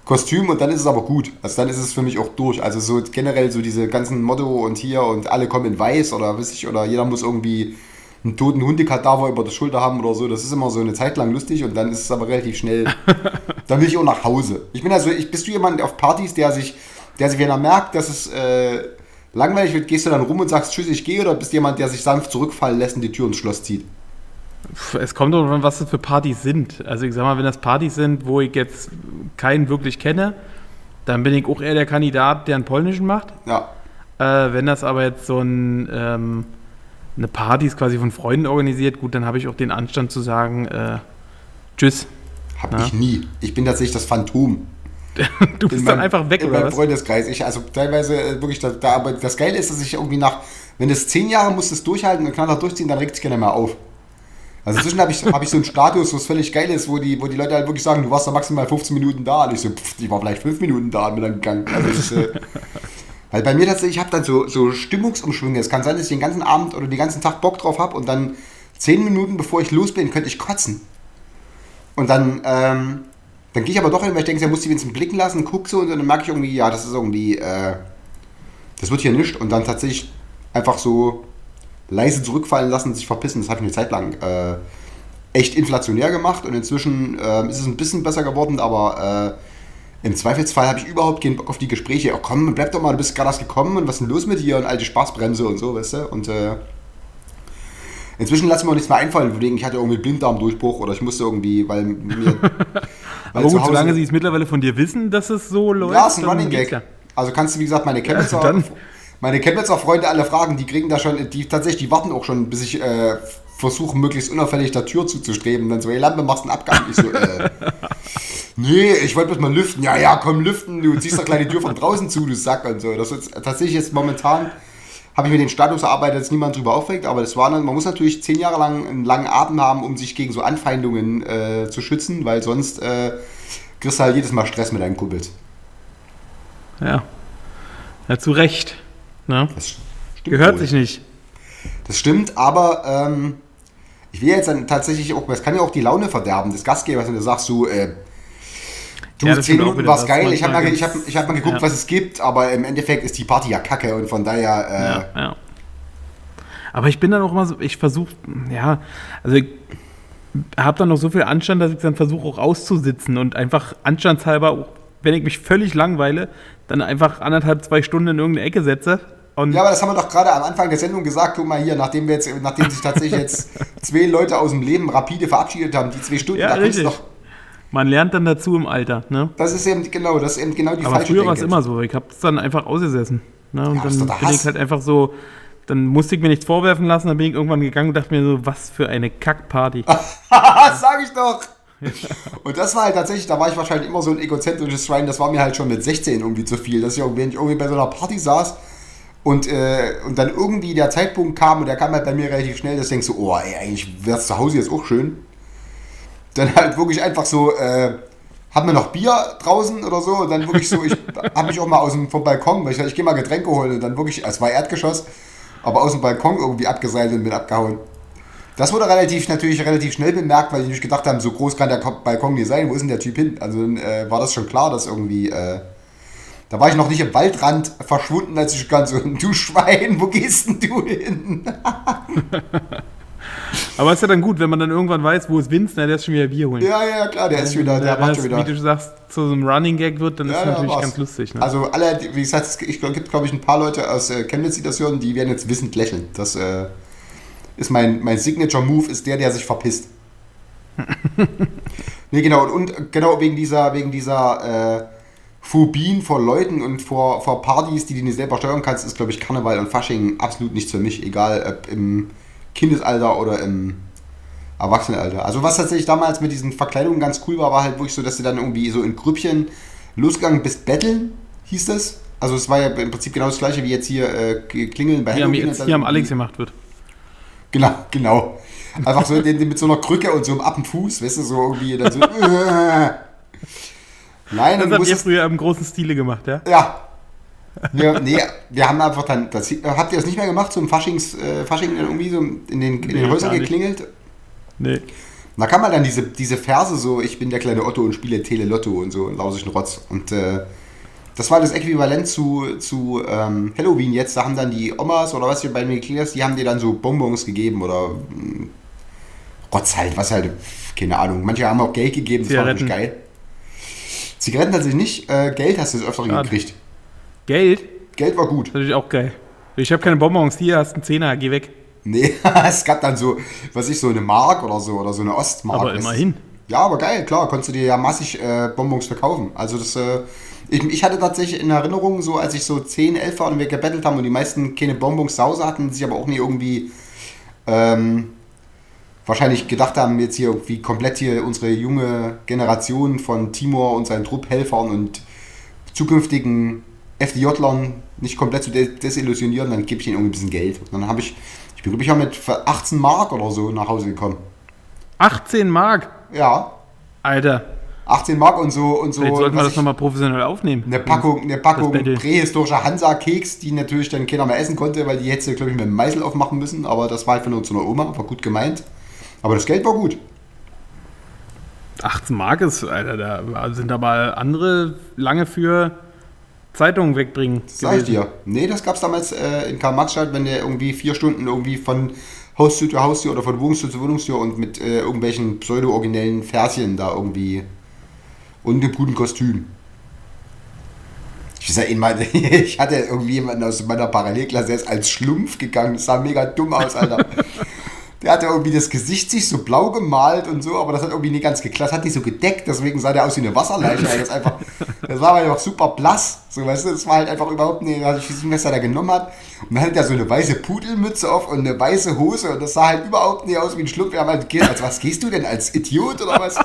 Kostüm und dann ist es aber gut. Also dann ist es für mich auch durch. Also so generell so diese ganzen Motto und hier und alle kommen in weiß oder weiß ich, oder jeder muss irgendwie einen toten Hundekadaver über der Schulter haben oder so. Das ist immer so eine Zeit lang lustig und dann ist es aber relativ schnell. dann will ich auch nach Hause. Ich bin also, ich, bist du jemand auf Partys, der sich, der sich, wenn er merkt, dass es äh, langweilig wird, gehst du dann rum und sagst, tschüss, ich gehe, oder bist du jemand, der sich sanft zurückfallen lässt und die Tür ins Schloss zieht? Es kommt doch an, was das für Partys sind. Also ich sag mal, wenn das Partys sind, wo ich jetzt keinen wirklich kenne, dann bin ich auch eher der Kandidat, der einen polnischen macht. Ja. Äh, wenn das aber jetzt so ein, ähm, eine Partys quasi von Freunden organisiert, gut, dann habe ich auch den Anstand zu sagen, äh, tschüss. Hab Ja. ich nie. Ich bin tatsächlich das Phantom. Du bist in dann einfach weg, in oder meinem was? Freundeskreis. Ich, also teilweise äh, wirklich, da, da, aber das Geile ist, dass ich irgendwie nach, wenn es zehn Jahre musst du es durchhalten und knallhart durchziehen, dann regt es keiner mehr auf. Also inzwischen habe ich, hab ich so einen Status, wo es völlig geil ist, wo die, wo die Leute halt wirklich sagen, du warst da maximal 15 Minuten da. Und ich so, pff, ich war vielleicht 5 Minuten da und bin dann gegangen. Also das, äh, weil bei mir tatsächlich, ich habe dann so, so Stimmungsumschwünge. Es kann sein, dass ich den ganzen Abend oder den ganzen Tag Bock drauf habe und dann 10 Minuten bevor ich los bin, könnte ich kotzen. Und dann, ähm, dann gehe ich aber doch hin, weil ich denke, er muss die wenigstens blicken lassen, guck so und dann merke ich irgendwie, ja, das ist irgendwie, äh, das wird hier nicht. Und dann tatsächlich einfach so leise zurückfallen lassen, sich verpissen. Das habe ich eine Zeit lang äh, echt inflationär gemacht und inzwischen ähm, ist es ein bisschen besser geworden, aber äh, im Zweifelsfall habe ich überhaupt keinen Bock auf die Gespräche. Oh komm, bleib doch mal, du bist gerade erst gekommen und was ist denn los mit dir und alte Spaßbremse und so, weißt du? Und äh, inzwischen lasse ich mir auch nichts mehr einfallen, wegen ich hatte irgendwie Blinddarmdurchbruch oder ich musste irgendwie, weil mir. weil Aber zu gut, Hause- solange sie es mittlerweile von dir wissen, dass es so läuft. ja, ist ein Running Gag. Also kannst du, wie gesagt, meine Chemnitzer, dann- meine Chemnitzer Freunde alle fragen, die kriegen da schon, die tatsächlich, die warten auch schon, bis ich äh, versuche, möglichst unauffällig der Tür zuzustreben. Dann so, hey Lampe, machst einen Abgang. Ich so, äh, nee, ich wollte bloß mal lüften. Ja, ja, komm, lüften, du ziehst doch die Tür von draußen zu, du Sack und so. Das ist tatsächlich jetzt momentan, habe ich mir den Status erarbeitet, dass niemand drüber aufregt, aber das war dann, man muss natürlich zehn Jahre lang einen langen Atem haben, um sich gegen so Anfeindungen äh, zu schützen, weil sonst äh, kriegst du halt jedes Mal Stress mit deinen Kumpels. Ja. Ja, zu Recht. Ne? Das Gehört wohl. sich nicht. Das stimmt, aber ähm, ich will jetzt dann tatsächlich auch, das kann ja auch die Laune verderben des Gastgebers, wenn du sagst, du, äh, du, Ja, das zehn stimmt auch Minuten wieder, war's das geil, ich habe mal, ich hab, ich hab mal geguckt, ja. was es gibt, aber im Endeffekt ist die Party ja kacke und von daher, äh, Ja. Aber ich bin dann auch immer so, ich versuche, ja, also ich habe dann noch so viel Anstand, dass ich dann versuche auch auszusitzen und einfach anstandshalber, wenn ich mich völlig langweile, dann einfach anderthalb, zwei Stunden in irgendeine Ecke setze. Und Ja, aber das haben wir doch gerade am Anfang der Sendung gesagt. Guck mal hier, nachdem wir jetzt, nachdem sich tatsächlich jetzt zwei Leute aus dem Leben rapide verabschiedet haben, die zwei Stunden, Ja, da kommst du richtig. doch. Man lernt dann dazu im Alter. Ne? Das ist eben genau, das ist eben genau die Aber falsche früher war es immer so. Ich habe es dann einfach ausgesessen. Ne? Und Ja, dann bin ich Hass. halt einfach so, dann musste ich mir nichts vorwerfen lassen, dann bin ich irgendwann gegangen und dachte mir so, was für eine Kackparty. sag ich doch. Und das war halt tatsächlich, da war ich wahrscheinlich immer so ein egozentrisches Schwein, das war mir halt schon mit 16 irgendwie zu viel, dass ich irgendwie, wenn ich irgendwie bei so einer Party saß und, äh, und dann irgendwie der Zeitpunkt kam und der kam halt bei mir relativ schnell, dass ich denke so, oh ey, eigentlich wäre es zu Hause jetzt auch schön. Dann halt wirklich einfach so, äh, haben wir noch Bier draußen oder so und dann wirklich so, ich habe mich auch mal aus dem vom Balkon, weil ich, ich gehe mal Getränke holen und dann wirklich, es war Erdgeschoss, aber aus dem Balkon irgendwie abgeseilt und bin abgehauen. Das wurde relativ, natürlich relativ schnell bemerkt, weil die nicht gedacht haben, so groß kann der Ko- Balkon nicht sein, wo ist denn der Typ hin? Also dann äh, war das schon klar, dass irgendwie, äh, da war ich noch nicht im Waldrand verschwunden, als ich ganz so, du Schwein, wo gehst denn du hin? Aber ist ja dann gut, wenn man dann irgendwann weiß, wo ist Vince, na, der ist schon wieder Bier holen. ja, ja, klar, der ist schon wieder, der Wenn macht schon wieder. Wie du sagst, zu so einem Running Gag wird, dann ist Ja, es ja, natürlich war's. ganz lustig. Ne? Also alle, wie gesagt, es gibt glaube ich ein paar Leute aus äh, Chemnitz, die das hören, die werden jetzt wissend lächeln. Das äh, ist mein, mein Signature-Move, ist der, der sich verpisst. nee, genau, und, und genau wegen dieser, wegen dieser äh, Phobien vor Leuten und vor, vor Partys, die du nicht selber steuern kannst, ist, glaube ich, Karneval und Fasching absolut nichts für mich, egal ob im Kindesalter oder im Erwachsenenalter. Also was tatsächlich damals mit diesen Verkleidungen ganz cool war, war halt wirklich so, dass du dann irgendwie so in Grüppchen losgegangen bist, betteln, hieß das. Also es war ja im Prinzip genau das gleiche wie jetzt hier äh, Klingeln bei Halloween. jetzt, und dann hier am Alex gemacht wird. Genau, genau. Einfach so mit so einer Krücke und so einem Appenfuß, weißt du, so irgendwie dann so. äh. Nein, Das habt ihr früher im großen Stile gemacht, ja? ja. Wir, nee, wir haben einfach dann. Das, habt ihr das nicht mehr gemacht, so im Faschings, äh, Fasching irgendwie so in den, in Nee, den Häusern gar nicht. geklingelt? Nee. Da kann man dann diese, diese Verse so, ich bin der kleine Otto und spiele Tele-Lotto und so, und lausigen Rotz. Und äh, das war das Äquivalent zu, zu ähm, Halloween jetzt. Da haben dann die Omas oder was hier bei mir geklingelt die haben dir dann so Bonbons gegeben oder mh, Rotz halt, was halt, keine Ahnung. Manche haben auch Geld gegeben, das war Zigaretten. natürlich geil. Zigaretten tatsächlich nicht, äh, Geld hast du das öfter gekriegt. Geld? Geld war gut. Das ist natürlich auch geil. Ich habe keine Bonbons, hier hast du einen Zehner, geh weg. Nee, es gab dann so, was ich, so eine Mark oder so, oder so eine Ostmark. Aber immerhin. Ja, aber geil, klar, konntest du dir ja massig äh, Bonbons verkaufen. Also das, äh, ich, ich hatte tatsächlich in Erinnerung, so als ich so 10, 11 war und wir gebettelt haben und die meisten keine Bonbons zu Hause hatten, sich aber auch nie irgendwie ähm, wahrscheinlich gedacht haben, jetzt hier irgendwie komplett hier unsere junge Generation von Timor und seinen Trupphelfern und zukünftigen FDJlern nicht komplett zu des- desillusionieren, dann gebe ich ihnen irgendwie ein bisschen Geld. Und dann habe ich, ich bin glaube ich auch mit für 18 Mark oder so nach Hause gekommen. 18 Mark. Ja, Alter, 18 Mark und so und so. vielleicht sollten wir das nochmal professionell aufnehmen. Eine Packung, eine Packung prähistorischer Hansa-Keks, die natürlich dann keiner mehr essen konnte, weil die hätte, glaube ich, mit dem Meißel aufmachen müssen. Aber das war halt von unserer Oma, war gut gemeint. Aber das Geld war gut. 18 Mark ist, Alter, da sind aber andere lange für Zeitungen wegbringen. Sag ich dir. Nee, das gab es damals äh, in Karl-Marx-Stadt, wenn der irgendwie vier Stunden irgendwie von Haustür zu Haustür oder von Wohnungstür zu Wohnungstür und mit äh, irgendwelchen pseudo-originellen Verschen da irgendwie und einem guten Kostüm. Ich, sag, einmal, ich hatte irgendwie jemanden aus meiner Parallelklasse, der ist als Schlumpf gegangen. Das sah mega dumm aus, Alter. Der hatte irgendwie das Gesicht sich so blau gemalt und so, aber das hat irgendwie nicht ganz geklappt. Hat nicht so gedeckt, deswegen sah der aus wie eine Wasserleiche. Das, einfach, das war auch super blass. So, weißt du, das war halt einfach überhaupt nicht, also ich weiß nicht, was er da genommen hat. Und dann hat er so eine weiße Pudelmütze auf und eine weiße Hose und das sah halt überhaupt nicht aus wie ein Schlumpf. Wir haben halt gesagt, als was gehst du denn, als Idiot oder was?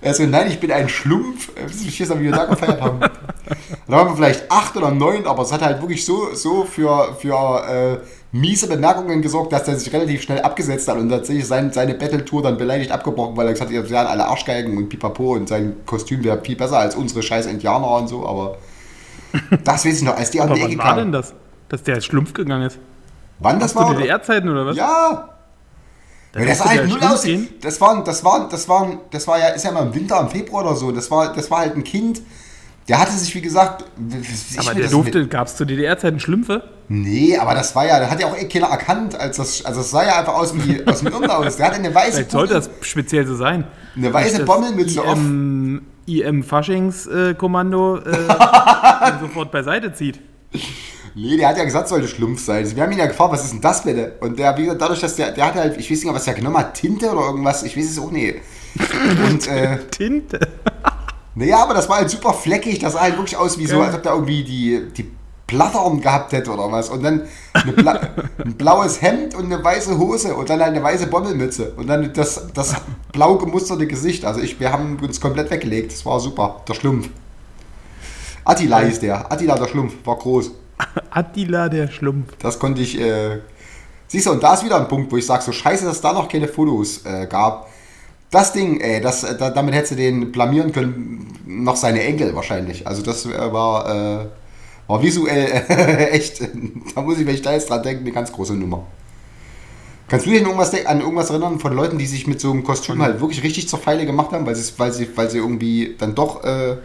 Er so, nein, ich bin ein Schlumpf. Ich weiß wie wir da gefeiert haben. Da waren wir vielleicht acht oder neun, aber es hat halt wirklich so, so für, für äh, miese Bemerkungen gesorgt, dass der sich relativ schnell abgesetzt hat und tatsächlich sein, seine Battle-Tour dann beleidigt abgebrochen, weil er gesagt hat, ihr seid alle Arschgeigen und pipapo und sein Kostüm wäre viel besser als unsere scheiß Indianer und so, aber das weiß ich noch, als die an die Ecke wann war denn das? Dass der als Schlumpf gegangen ist? Wann das Zu war? DDR-Zeiten oder was? Ja, Da Ja, das sah halt null aus. Das war, das war, das war, das war ja, ist ja mal im Winter, im Februar oder so. Das war, das war halt ein Kind. Der hatte sich, wie gesagt, Aber der das durfte, gab es zu DDR-Zeiten Schlümpfe? Nee, aber das war ja, da hat ja auch eh keiner erkannt, als das, also es sah ja einfach aus wie aus dem Irrenhaus. Der hatte eine weiße, Vielleicht sollte das speziell so sein. eine weiße Das Bommelmütze auf. IM, IM Faschings-Kommando äh, ihn sofort beiseite zieht. Nee, der hat ja gesagt, es sollte Schlumpf sein. Wir haben ihn ja gefragt, was ist denn das bitte? Und der, wie gesagt, dadurch, dass der, der hatte halt, ich weiß nicht was der genommen hat, Tinte oder irgendwas, ich weiß es auch nicht. Und, äh, Tinte. Naja, aber das war halt super fleckig. Das sah halt wirklich aus wie so, Ja. als ob der irgendwie die, die Plattern gehabt hätte oder was. Und dann Bla ein blaues Hemd und eine weiße Hose und dann halt eine weiße Bommelmütze. Und dann das, das blau gemusterte Gesicht. Also ich, wir haben uns komplett weggelegt. Das war super. Der Schlumpf. Attila hieß der. Attila der Schlumpf. War groß. Attila der Schlumpf. Das konnte ich. Äh Siehst du, und da ist wieder ein Punkt, wo ich sage, so scheiße, dass es da noch keine Fotos äh, gab. Das Ding, ey, das, äh, da, damit hättest du den blamieren können, noch seine Enkel wahrscheinlich. Also das äh, war, äh, war visuell echt, da muss ich, wenn ich da jetzt dran denke, eine ganz große Nummer. Kannst du dich an irgendwas, an irgendwas erinnern von Leuten, die sich mit so einem Kostüm halt wirklich richtig zur Feile gemacht haben, weil sie, weil sie, weil sie irgendwie dann doch, äh,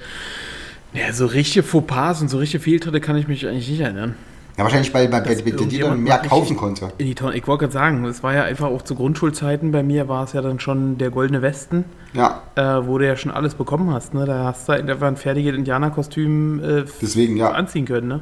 Ja, so richtige Fauxpas und so richtige Fehltritte kann ich mich eigentlich nicht erinnern. Ja wahrscheinlich, weil, weil, weil, die dann mehr kaufen konnte. In die Tonne. Ich wollte gerade sagen, es war ja einfach auch zu Grundschulzeiten bei mir, war es ja dann schon der Goldene Westen, Ja, äh, wo du ja schon alles bekommen hast. Ne? Da hast du einfach ein fertiges Indianerkostüm äh, deswegen, ja. anziehen können. Ne?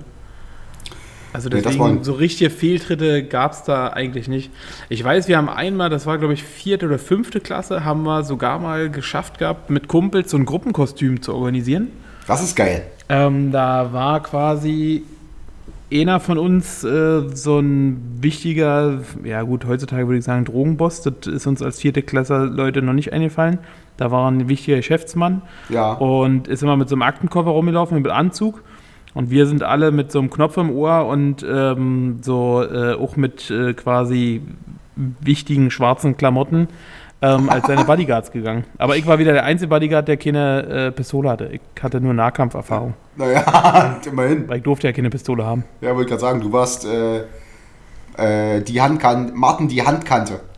Also Nee, deswegen, waren- so richtige Fehltritte gab es da eigentlich nicht. Ich weiß, wir haben einmal, das war glaube ich vierte oder fünfte Klasse, haben wir sogar mal geschafft gehabt, mit Kumpels so ein Gruppenkostüm zu organisieren. Das ist geil. Ähm, da war quasi einer von uns äh, so ein wichtiger, ja gut, heutzutage würde ich sagen Drogenboss. Das ist uns als vierte Klasse Leute noch nicht eingefallen. Da war ein wichtiger Geschäftsmann Ja. und ist immer mit so einem Aktenkoffer rumgelaufen, mit Anzug. Und wir sind alle mit so einem Knopf im Ohr und ähm, so äh, auch mit äh, quasi wichtigen schwarzen Klamotten ähm, als seine Bodyguards gegangen. Aber ich war wieder der einzige Bodyguard, der keine äh, Pistole hatte. Ich hatte nur Nahkampferfahrung, Naja, immerhin. weil ich durfte ja keine Pistole haben. Ja, wollte gerade sagen, du warst äh, äh, die Handkante, Martin die Handkante.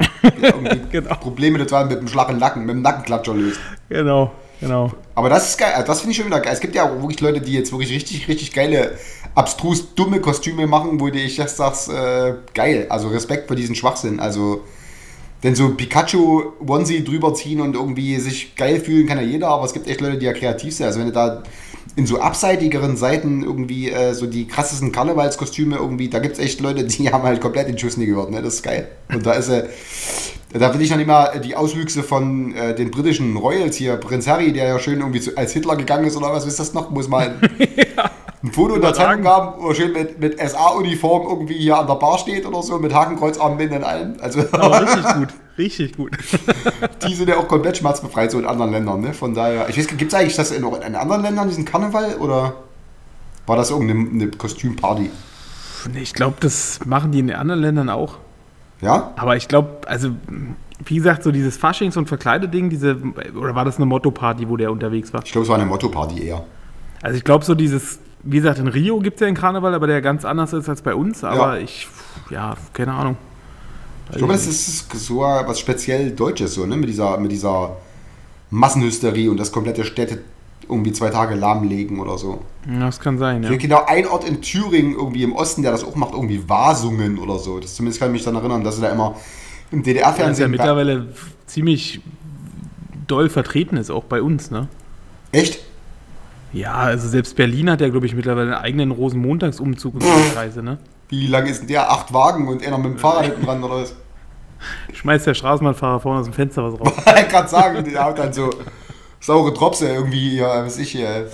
Genau. Probleme total mit dem flachen Nacken, mit dem Nackenklatscher löst. Genau, genau. Aber das ist geil, das finde ich schon wieder geil. Es gibt ja auch wirklich Leute, die jetzt wirklich richtig, richtig geile, abstrus dumme Kostüme machen, wo ich erst sagst, äh, geil. Also Respekt vor diesen Schwachsinn. Also, denn so Pikachu-Onesie drüber ziehen und irgendwie sich geil fühlen kann ja jeder, aber es gibt echt Leute, die ja kreativ sind. Also wenn du da in so abseitigeren Seiten irgendwie äh, so die krassesten Karnevalskostüme irgendwie, da gibt es echt Leute, die haben halt komplett den Schuss nie gehört, ne? Das ist geil. Und da ist äh, da will ich noch nicht mal die Auswüchse von äh, den britischen Royals hier, Prinz Harry, der ja schön irgendwie zu, als Hitler gegangen ist oder was, wisst ihr das noch? Muss mal. ein Foto der Zeitung gab, wo er schön mit, mit SA-Uniform irgendwie hier an der Bar steht oder so, mit Hakenkreuzarmbinden und allem. Also Aber richtig gut, richtig gut. die sind ja auch komplett schmerzbefreit, so in anderen Ländern, ne? Von daher, ich weiß, gibt es eigentlich das in, in anderen Ländern, diesen Karneval, oder war das irgendeine eine Kostümparty? Nee, Ich glaube, das machen die in den anderen Ländern auch. Ja? Aber ich glaube, also, wie gesagt, so dieses Faschings- und Verkleideding, diese, oder war das eine Motto-Party, wo der unterwegs war? Ich glaube, es war eine Motto-Party eher. Also ich glaube so dieses, wie gesagt, in Rio gibt es ja einen Karneval, aber der ganz anders ist als bei uns. Aber Ja. ich, ja, keine Ahnung. Ich glaube, das ist so was speziell Deutsches, so, ne? Mit dieser, mit dieser Massenhysterie und das komplette Städte irgendwie zwei Tage lahmlegen oder so. Ja, Das kann sein, Ich ja. kenne genau ein Ort in Thüringen, irgendwie im Osten, der das auch macht, irgendwie Wasungen oder so. Das zumindest kann ich mich daran erinnern, dass sie da immer im Das ist ja DDR-Fernsehen. mittlerweile ziemlich doll vertreten ist, auch bei uns, ne? Echt? Ja, also selbst Berlin hat ja, glaube ich, mittlerweile einen eigenen Rosenmontagsumzug und Reise, ne? Wie lang ist denn der? Acht Wagen und einer mit dem Fahrrad hinten dran oder was? Schmeißt der Straßenbahnfahrer vorne aus dem Fenster was raus. ich gerade sagen, der haut dann so saure Dropse irgendwie, ja, was ich hier,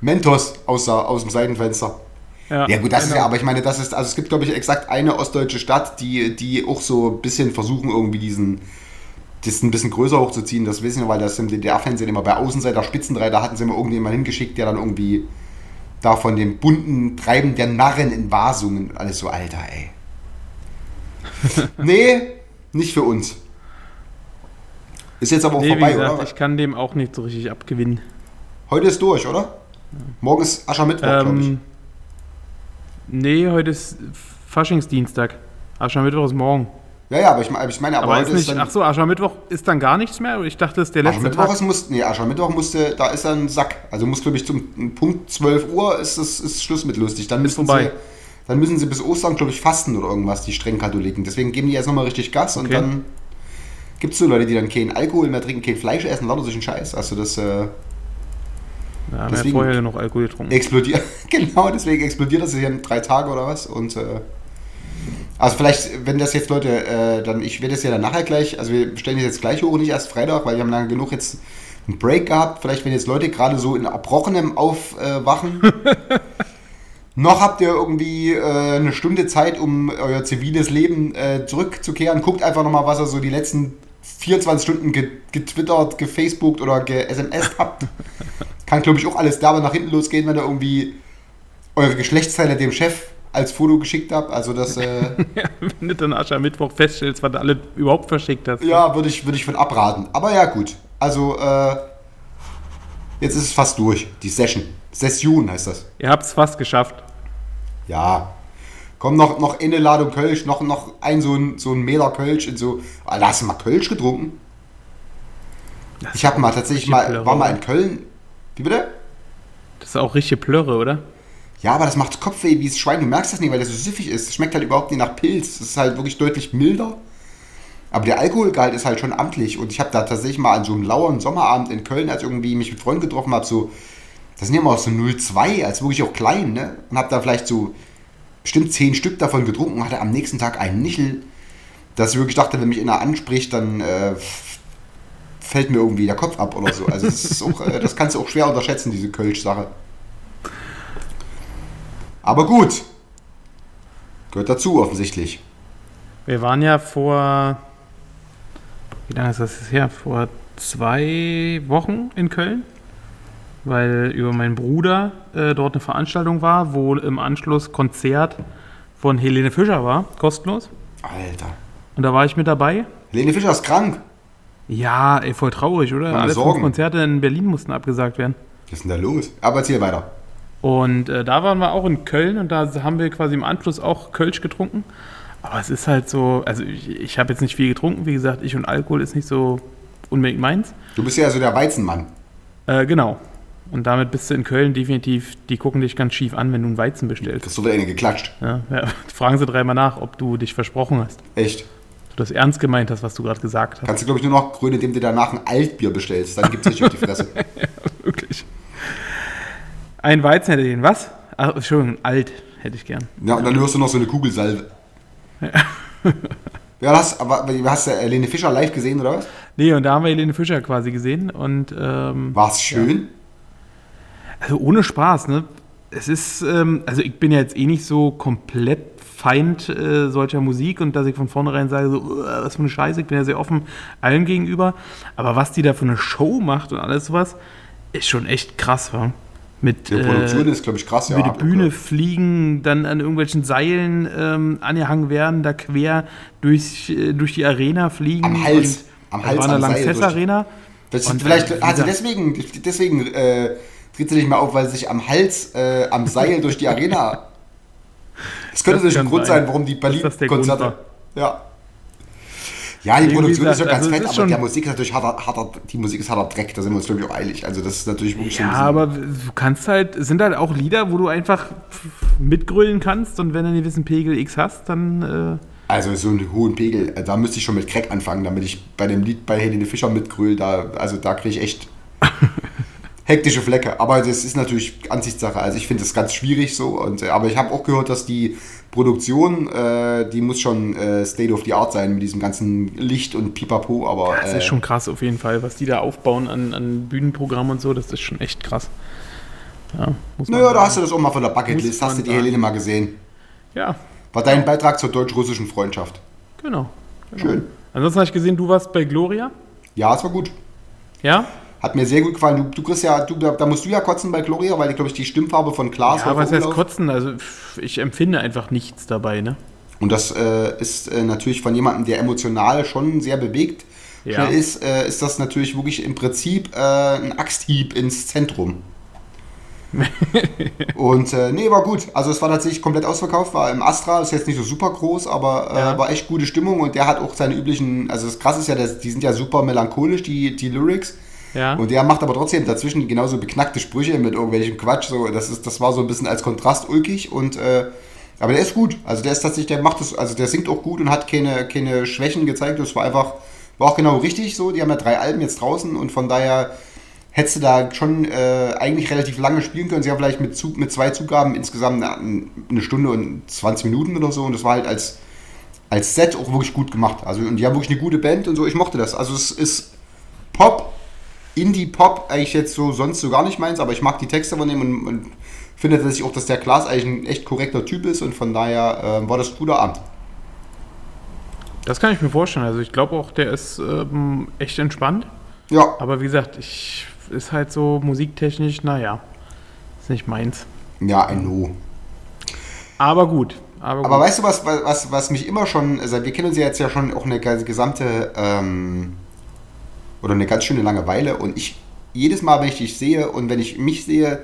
Mentos aus, aus dem Seitenfenster. Ja gut, das ist genau. ja, aber ich meine, das ist, also es gibt glaube ich exakt eine ostdeutsche Stadt, die, die auch so ein bisschen versuchen irgendwie diesen, das ein bisschen größer hochzuziehen, das wissen wir, weil das im DDR-Fernsehen immer bei Außenseiter Spitzenreiter hatten sie immer irgendjemanden hingeschickt, der dann irgendwie da von dem bunten Treiben der Narren in Wasungen, alles so, Alter, ey. nee, nicht für uns. Ist jetzt aber auch Nee, wie vorbei, gesagt, oder? ich kann dem auch nicht so richtig abgewinnen. Heute ist durch, oder? Morgen ist Aschermittwoch, glaube ich. Ähm, nee, heute ist Faschingsdienstag. Aschermittwoch ist morgen. Ja, ja, aber ich, meine- ich meine, aber, Aber, heute ist nicht, dann. ach so, Aschermittwoch ist dann gar nichts mehr? Ich dachte, das ist der letzte Aschermittwoch Tag. ist, muss, nee, Aschermittwoch musste, da ist ein Sack. Also muss, glaube ich, zum Punkt 12 Uhr ist, ist, ist Schluss mit lustig. Dann müssen vorbei. sie, dann müssen sie bis Ostern, glaube ich, fasten oder irgendwas, die strengen Katholiken. Deswegen geben die jetzt nochmal richtig Gas und Okay. dann gibt es so Leute, die dann keinen Alkohol mehr trinken, kein Fleisch essen, lauter solchen Scheiß. Also das äh, Ja, haben deswegen- ja vorher noch Alkohol getrunken. explodiert. genau, deswegen explodiert das hier in drei Tage oder was. Und äh, also vielleicht, wenn das jetzt Leute, äh, dann, ich werde das ja dann nachher gleich, also wir stellen das jetzt gleich hoch, nicht erst Freitag, weil wir haben lange genug jetzt einen Break gehabt. Vielleicht, wenn jetzt Leute gerade so in Erbrochenem aufwachen, noch habt ihr irgendwie äh, eine Stunde Zeit, um euer ziviles Leben äh, zurückzukehren. Guckt einfach nochmal, was ihr so die letzten 24 Stunden ge getwittert, gefacebookt oder ge-SMS habt. Kann, glaube ich, auch alles dabei nach hinten losgehen, wenn ihr irgendwie eure Geschlechtsteile dem Chef als Foto geschickt habt. Also das, äh, Wenn du dann Aschermittwoch feststellst, was du alle überhaupt verschickt hast. ja, würde ich, würde ich von abraten. Aber ja, gut. Also, äh, jetzt ist es fast durch, die Session. Session heißt das. Ihr habt es fast geschafft. Ja. Komm, noch, noch eine Ladung Kölsch, noch, noch ein so ein, so ein Meter Kölsch und so. Alter, hast du mal Kölsch getrunken? Ich habe mal tatsächlich mal, war mal in Köln. Wie bitte? Das ist auch richtig Plörre, oder? Ja, aber das macht Kopfweh wie das Schwein. Du merkst das nicht, weil das so süffig ist. Es schmeckt halt überhaupt nicht nach Pilz. Es ist halt wirklich deutlich milder. Aber der Alkoholgehalt ist halt schon amtlich. Und ich habe da tatsächlich mal an so einem lauen Sommerabend in Köln, als irgendwie mich mit Freunden getroffen habe, so, das sind ja mal so 0,2, als wirklich auch klein, ne? Und habe da vielleicht so bestimmt 10 Stück davon getrunken und hatte am nächsten Tag einen Nichel, dass ich wirklich dachte, wenn mich einer anspricht, dann äh, fällt mir irgendwie der Kopf ab oder so. Also das, auch, äh, das kannst du auch schwer unterschätzen, diese Kölsch-Sache. Aber gut. Gehört dazu offensichtlich. Wir waren ja vor. Wie lange ist das her? Vor zwei Wochen in Köln. Weil über meinen Bruder äh, dort eine Veranstaltung war, wo im Anschluss Konzert von Helene Fischer war, kostenlos. Alter. Und da war ich mit dabei. Helene Fischer ist krank. Ja, ey, voll traurig, oder? Meine Alle Sorgen. Konzerte in Berlin mussten abgesagt werden. Was ist denn da los? Aber erzähl weiter. Und äh, da waren wir auch in Köln und da haben wir quasi im Anschluss auch Kölsch getrunken. Aber es ist halt so, also ich, ich habe jetzt nicht viel getrunken, wie gesagt, ich und Alkohol ist nicht so unbedingt meins. Du bist ja so der Weizenmann. Äh, genau. Und damit bist du in Köln definitiv, die gucken dich ganz schief an, wenn du einen Weizen bestellst. Das wird eine geklatscht. Ja, ja, fragen sie dreimal nach, ob du dich versprochen hast. Echt. Du das ernst gemeint hast, was du gerade gesagt hast. Kannst du, glaube ich, nur noch krönen, indem du danach ein Altbier bestellst. Dann gibt es dich auf die Fresse. Wirklich. Ein Weizen hätte ich den, was? Ach, Entschuldigung, alt hätte ich gern. Ja, und dann hörst du noch so eine Kugelsalve. Ja, das, aber hast du Helene Fischer live gesehen, oder was? Nee, und da haben wir Helene Fischer quasi gesehen und ähm, War es schön? Also ohne Spaß, ne? es ist, ähm, also ich bin ja jetzt eh nicht so komplett Feind äh, solcher Musik und dass ich von vornherein sage, so, "Uah, was für eine Scheiße, ich bin ja sehr offen allem gegenüber. Aber was die da für eine Show macht und alles sowas, ist schon echt krass, wa? Mit, Die Produktion äh, ist, glaube ich, krass. über ja. die Bühne fliegen, dann an irgendwelchen Seilen ähm, angehangen werden, da quer durch, äh, durch die Arena fliegen. Am Hals, am Hals, war eine am Seil Lanxess durch- Arena. Das, Und, vielleicht äh, wie hat sie gesagt- deswegen, deswegen äh, tritt sie nicht mehr auf, weil sie sich am Hals, äh, am Seil durch die Arena. Das könnte Das natürlich ein Grund sein. warum die der Berlin-Konzerte. Ja. Ja, die Produktion ist ja gesagt, ganz also fett, aber der Musik ist natürlich harter, harter, die Musik ist harter Dreck, da sind wir uns, glaube ich, auch eilig. Also das ist natürlich wirklich Ja, aber du kannst halt, sind halt auch Lieder, wo du einfach mitgrölen kannst und wenn du einen gewissen Pegel X hast, dann Also so einen hohen Pegel, äh, da müsste ich schon mit Crack anfangen, damit ich bei dem Lied bei Helene Fischer mitgröl, da, also da kriege ich echt hektische Flecke. Aber das ist natürlich Ansichtssache. Also ich finde das ganz schwierig so. Und, äh, aber ich habe auch gehört, dass die Produktion, äh, die muss schon äh, State of the Art sein mit diesem ganzen Licht und Pipapo. Aber das äh, ist schon krass auf jeden Fall, was die da aufbauen an, an Bühnenprogramm und so, das ist schon echt krass. Ja, naja, da hast du das auch mal von der Bucketlist, hast du die sagen. Helene mal gesehen. Ja, War dein Beitrag zur deutsch-russischen Freundschaft. genau. genau. Schön. Ansonsten habe ich gesehen, du warst bei Gloria. Ja, es war gut. Ja? Hat mir sehr gut gefallen. Du, du kriegst ja, du, da, da musst du ja kotzen bei Gloria, weil, glaube ich, die Stimmfarbe von Klaas Ja, was heißt kotzen? Also ich empfinde einfach nichts dabei, ne? Und das äh, ist äh, natürlich von jemandem, der emotional schon sehr bewegt Ja. ist, äh, ist das natürlich wirklich im Prinzip äh, ein Axthieb ins Zentrum. und äh, nee, war gut. Also es war tatsächlich komplett ausverkauft, war im Astra, ist jetzt nicht so super groß, aber äh, Ja. war echt gute Stimmung und der hat auch seine üblichen, also das krasse ist ja, dass, die sind ja super melancholisch, die, die Lyrics. Ja. Und der macht aber trotzdem dazwischen genauso beknackte Sprüche mit irgendwelchem Quatsch. So, das, ist, das war so ein bisschen als Kontrast ulkig und äh, aber der ist gut. Also der ist tatsächlich, der macht das, also der singt auch gut und hat keine, keine Schwächen gezeigt. Das war einfach, war auch genau richtig so. Die haben ja drei Alben jetzt draußen und von daher hättest du da schon äh, eigentlich relativ lange spielen können. Sie haben vielleicht mit, mit zwei Zugaben insgesamt eine, eine Stunde und 20 Minuten oder so und das war halt als, als Set auch wirklich gut gemacht. Also und die haben wirklich eine gute Band und so. Ich mochte das. Also es ist Pop, Indie-Pop eigentlich jetzt so sonst so gar nicht meins, aber ich mag die Texte von dem und, und finde tatsächlich auch, dass der Klaas eigentlich ein echt korrekter Typ ist und von daher äh, war das ein guter Abend. Das kann ich mir vorstellen. Also ich glaube auch, der ist ähm, echt entspannt. Ja, Aber wie gesagt, ich ist halt so musiktechnisch, naja, ist nicht meins. ja, I know. Aber gut. Aber, Aber weißt du, was, was, was mich immer schon, also wir kennen uns ja jetzt ja schon auch eine ganze- gesamte, ähm, oder eine ganz schöne Langeweile und ich, jedes Mal, wenn ich dich sehe und wenn ich mich sehe,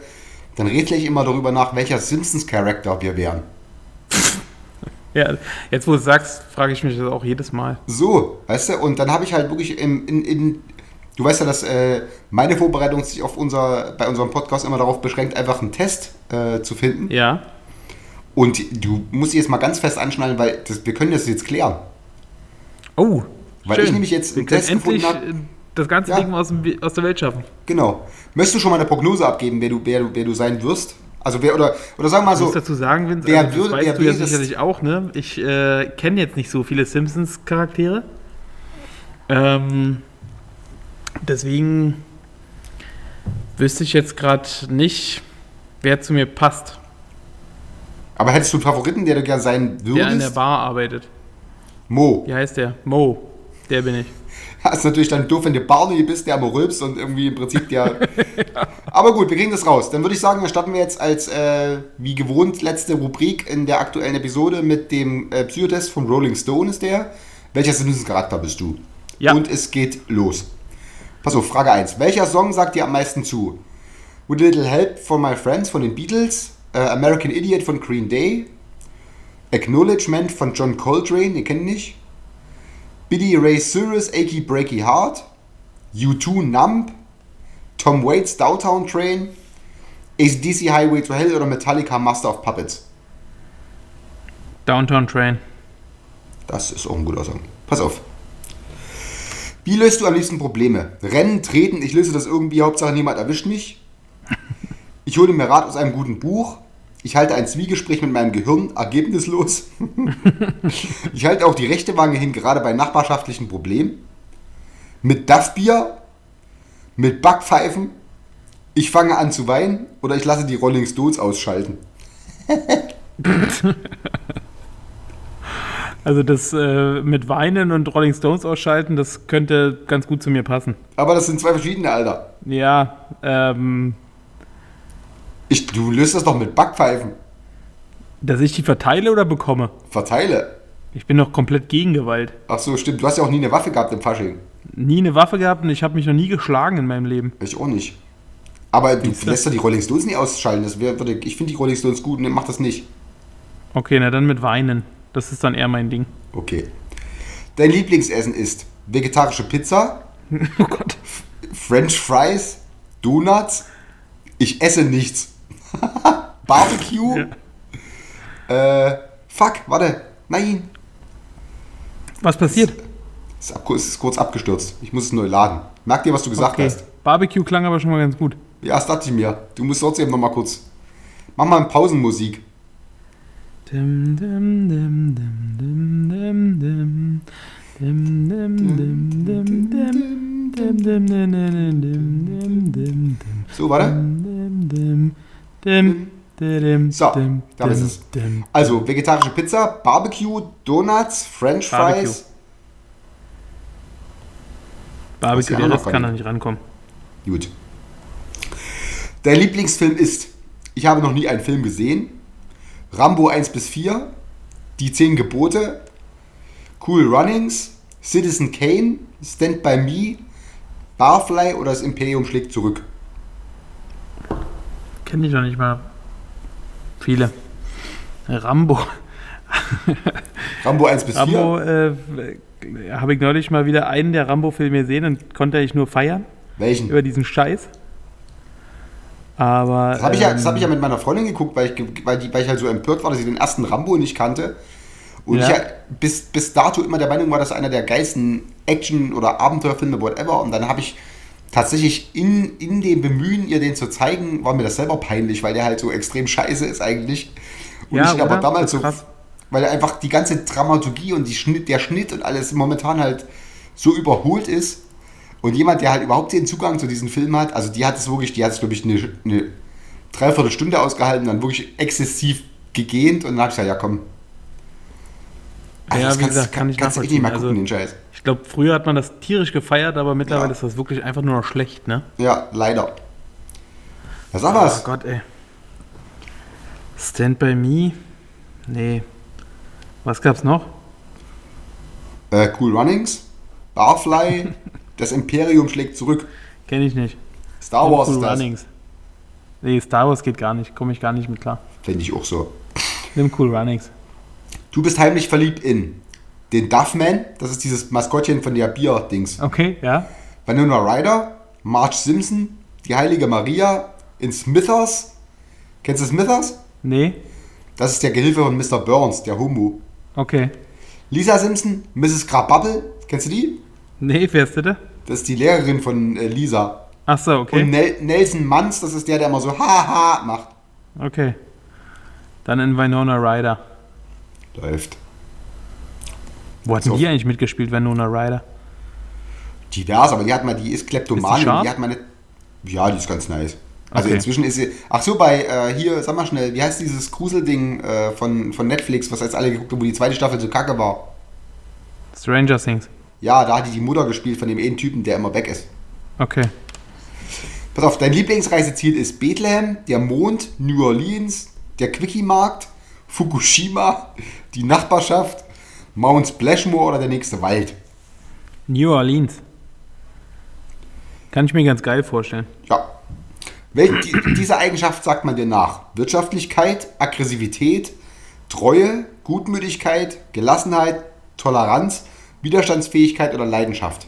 dann rätsel ich immer darüber nach, welcher Simpsons-Charakter wir wären. ja, jetzt wo du es sagst, frage ich mich das auch jedes Mal. So, weißt du, und dann habe ich halt wirklich in, in, in du weißt ja, dass äh, meine Vorbereitung sich auf unser, bei unserem Podcast immer darauf beschränkt, einfach einen Test äh, zu finden. Ja. Und du musst dich jetzt mal ganz fest anschnallen, weil das, wir können das jetzt klären. Oh. Weil ich nämlich jetzt einen Test gefunden äh, das ganze Ja. Ding aus, dem, aus der Welt schaffen. Genau. Möchtest du schon mal eine Prognose abgeben, wer du, wer du, wer du sein wirst? Also wer oder oder sagen wir mal Ich muss so, dazu sagen, Vince, wer also würde- wer du ja sicherlich auch, ne? Ich äh, kenne jetzt nicht so viele Simpsons-Charaktere. Ähm, deswegen wüsste ich jetzt gerade nicht, wer zu mir passt, aber hättest du einen Favoriten, der du gerne sein der in der würdest? Bar arbeitet. Mo. Wie heißt der? Mo. Der bin ich. Das ist natürlich dann doof, wenn du Barney bist, der aber rülpst und irgendwie im Prinzip der. Aber gut, wir kriegen das raus. Dann würde ich sagen, dann starten wir jetzt als, äh, wie gewohnt, letzte Rubrik in der aktuellen Episode mit dem äh, Psychotest von Rolling Stone ist der. Welcher Simpsons-Charakter bist du? Ja. Und es geht los. Pass auf, Frage 1. Welcher Song sagt dir am meisten zu? With a Little Help from My Friends von den Beatles, äh, American Idiot von Green Day, Acknowledgement von John Coltrane, ihr kennt ihn nicht, Billy Ray Cyrus, Achy Breaky Heart, U2 Numb, Tom Waits Downtown Train, ACDC Highway to Hell oder Metallica Master of Puppets. Downtown Train. Das ist auch ein guter Song. Pass auf. Wie löst du am liebsten Probleme? Rennen, treten, ich löse das irgendwie, Hauptsache niemand erwischt mich. Ich hole mir Rat aus einem guten Buch. Ich halte ein Zwiegespräch mit meinem Gehirn, ergebnislos. ich halte auch die rechte Wange hin, gerade bei nachbarschaftlichen Problemen. Mit Duffbier, mit Backpfeifen, Ich fange an zu weinen oder ich lasse die Rolling Stones ausschalten. Also das äh, mit Weinen und Rolling Stones ausschalten, das könnte ganz gut zu mir passen. Aber das sind zwei verschiedene, Alter. Ja, ähm, Ich, du löst das doch mit Backpfeifen. dass ich die verteile oder bekomme. Verteile. Ich bin doch komplett gegen Gewalt. Ach so, stimmt. Du hast ja auch nie eine Waffe gehabt im Fasching. Nie eine Waffe gehabt und ich habe mich noch nie geschlagen in meinem Leben. Ich auch nicht. Aber du Siehste? lässt doch die Rolling Stones nie ausschalten. Das wär, würde, ich finde die Rolling Stones gut und mach das nicht. Okay, na dann mit Weinen. Das ist dann eher mein Ding. Okay. Dein Lieblingsessen ist vegetarische Pizza, Oh Gott. French Fries, Donuts. Ich esse nichts. Barbecue. Äh, fuck, warte. Nein. Was passiert? Es ist, ist kurz abgestürzt. Ich muss es neu laden. Merk dir, was du gesagt Okay. hast. Barbecue klang aber schon mal ganz gut. Ja, das dachte ich mir. Du musst trotzdem noch mal kurz. Mach mal Pausenmusik. Dim, dim, dim. Dim, dim, dim, dim, dim, dim, dim, dim. So, warte. Dim, dim, So, dim, da ist es. Also, vegetarische Pizza, Barbecue, Donuts, French. Fries. Barbecue, der Rest kann da nicht rankommen. Gut. Dein Lieblingsfilm ist, ich habe noch nie einen Film gesehen, Rambo 1 bis 4, Die 10 Gebote, Cool Runnings, Citizen Kane, Stand By Me, Barfly oder das Imperium schlägt zurück. Kenne ich noch nicht mal. Viele. Rambo. Rambo 1 bis 4. Rambo, äh, habe ich neulich mal wieder einen der Rambo-Filme gesehen und konnte ich nur feiern Welchen? über diesen Scheiß. Aber. Das habe ich, ja, das ähm, hab ich ja mit meiner Freundin geguckt, weil ich, weil, die, weil ich halt so empört war, dass sie den ersten Rambo nicht kannte. Und Ja. ich ja bis, bis dato immer der Meinung war, dass einer der geilsten Action- oder Abenteuerfilme, whatever. Und dann habe ich tatsächlich in, in dem Bemühen, ihr den zu zeigen, war mir das selber peinlich, weil der halt so extrem scheiße ist eigentlich. Und Ja, ich aber damals so, weil einfach die ganze Dramaturgie und die Schnitt, der Schnitt und alles momentan halt so überholt ist. Und jemand, der halt überhaupt den Zugang zu diesen Filmen hat, also die hat es wirklich, die hat es, glaube ich, eine, eine Dreiviertelstunde ausgehalten, dann wirklich exzessiv gegähnt und dann habe ich gesagt, ja komm. Ja, das wie kannst, gesagt, kann ich kannst du echt nicht mal gucken, nachvollziehen. den Scheiß. Ich glaube, früher hat man das tierisch gefeiert, aber mittlerweile Ja. ist das wirklich einfach nur noch schlecht, ne? Ja, leider. Ja, sag Oh was. Gott, ey. Stand by Me? Nee. Was gab's noch? Äh, cool Runnings, Barfly, das Imperium schlägt zurück. Kenne ich nicht. Star Wars cool ist das. Runnings. Nee, Star Wars geht gar nicht. Komme ich gar nicht mit klar. Finde ich auch so. Nimm Cool Runnings. Du bist heimlich verliebt in den Duffman, das ist dieses Maskottchen von der Bier-Dings. Okay, ja. Vanilla Ryder, Marge Simpson, die Heilige Maria, in Smithers. Kennst du Smithers? Nee. Das ist der Gehilfe von Mr. Burns, der Homo. Okay. Lisa Simpson, Mrs. Krabappel, kennst du die? Nee, wer ist das? Das ist die Lehrerin von äh, Lisa. Ach so, okay. Und Nel Nelson Manns, das ist der, der immer so haha macht. Okay. Dann in Winona Ryder. Läuft. Wo hat So. denn die eigentlich mitgespielt, Winona Ryder? Divers, aber die hat mal, die ist Kleptomanin. Die die hat mal eine, ja, die ist ganz nice. Also Okay. inzwischen ist sie. Ach so, bei äh, hier, sag mal schnell, wie heißt dieses Gruselding äh, von, von Netflix, was jetzt alle geguckt haben, wo die zweite Staffel so kacke war? Stranger Things. Ja, da hat die die Mutter gespielt von dem einen Typen, der immer weg ist. Okay. Pass auf, dein Lieblingsreiseziel ist Bethlehem, der Mond, New Orleans, der Quickie-Markt, Fukushima, die Nachbarschaft, Mount Splashmore oder der nächste Wald. New Orleans. Kann ich mir ganz geil vorstellen. Ja. Welche, die, diese Eigenschaft sagt man dir nach? Wirtschaftlichkeit, Aggressivität, Treue, Gutmütigkeit, Gelassenheit, Toleranz, Widerstandsfähigkeit oder Leidenschaft?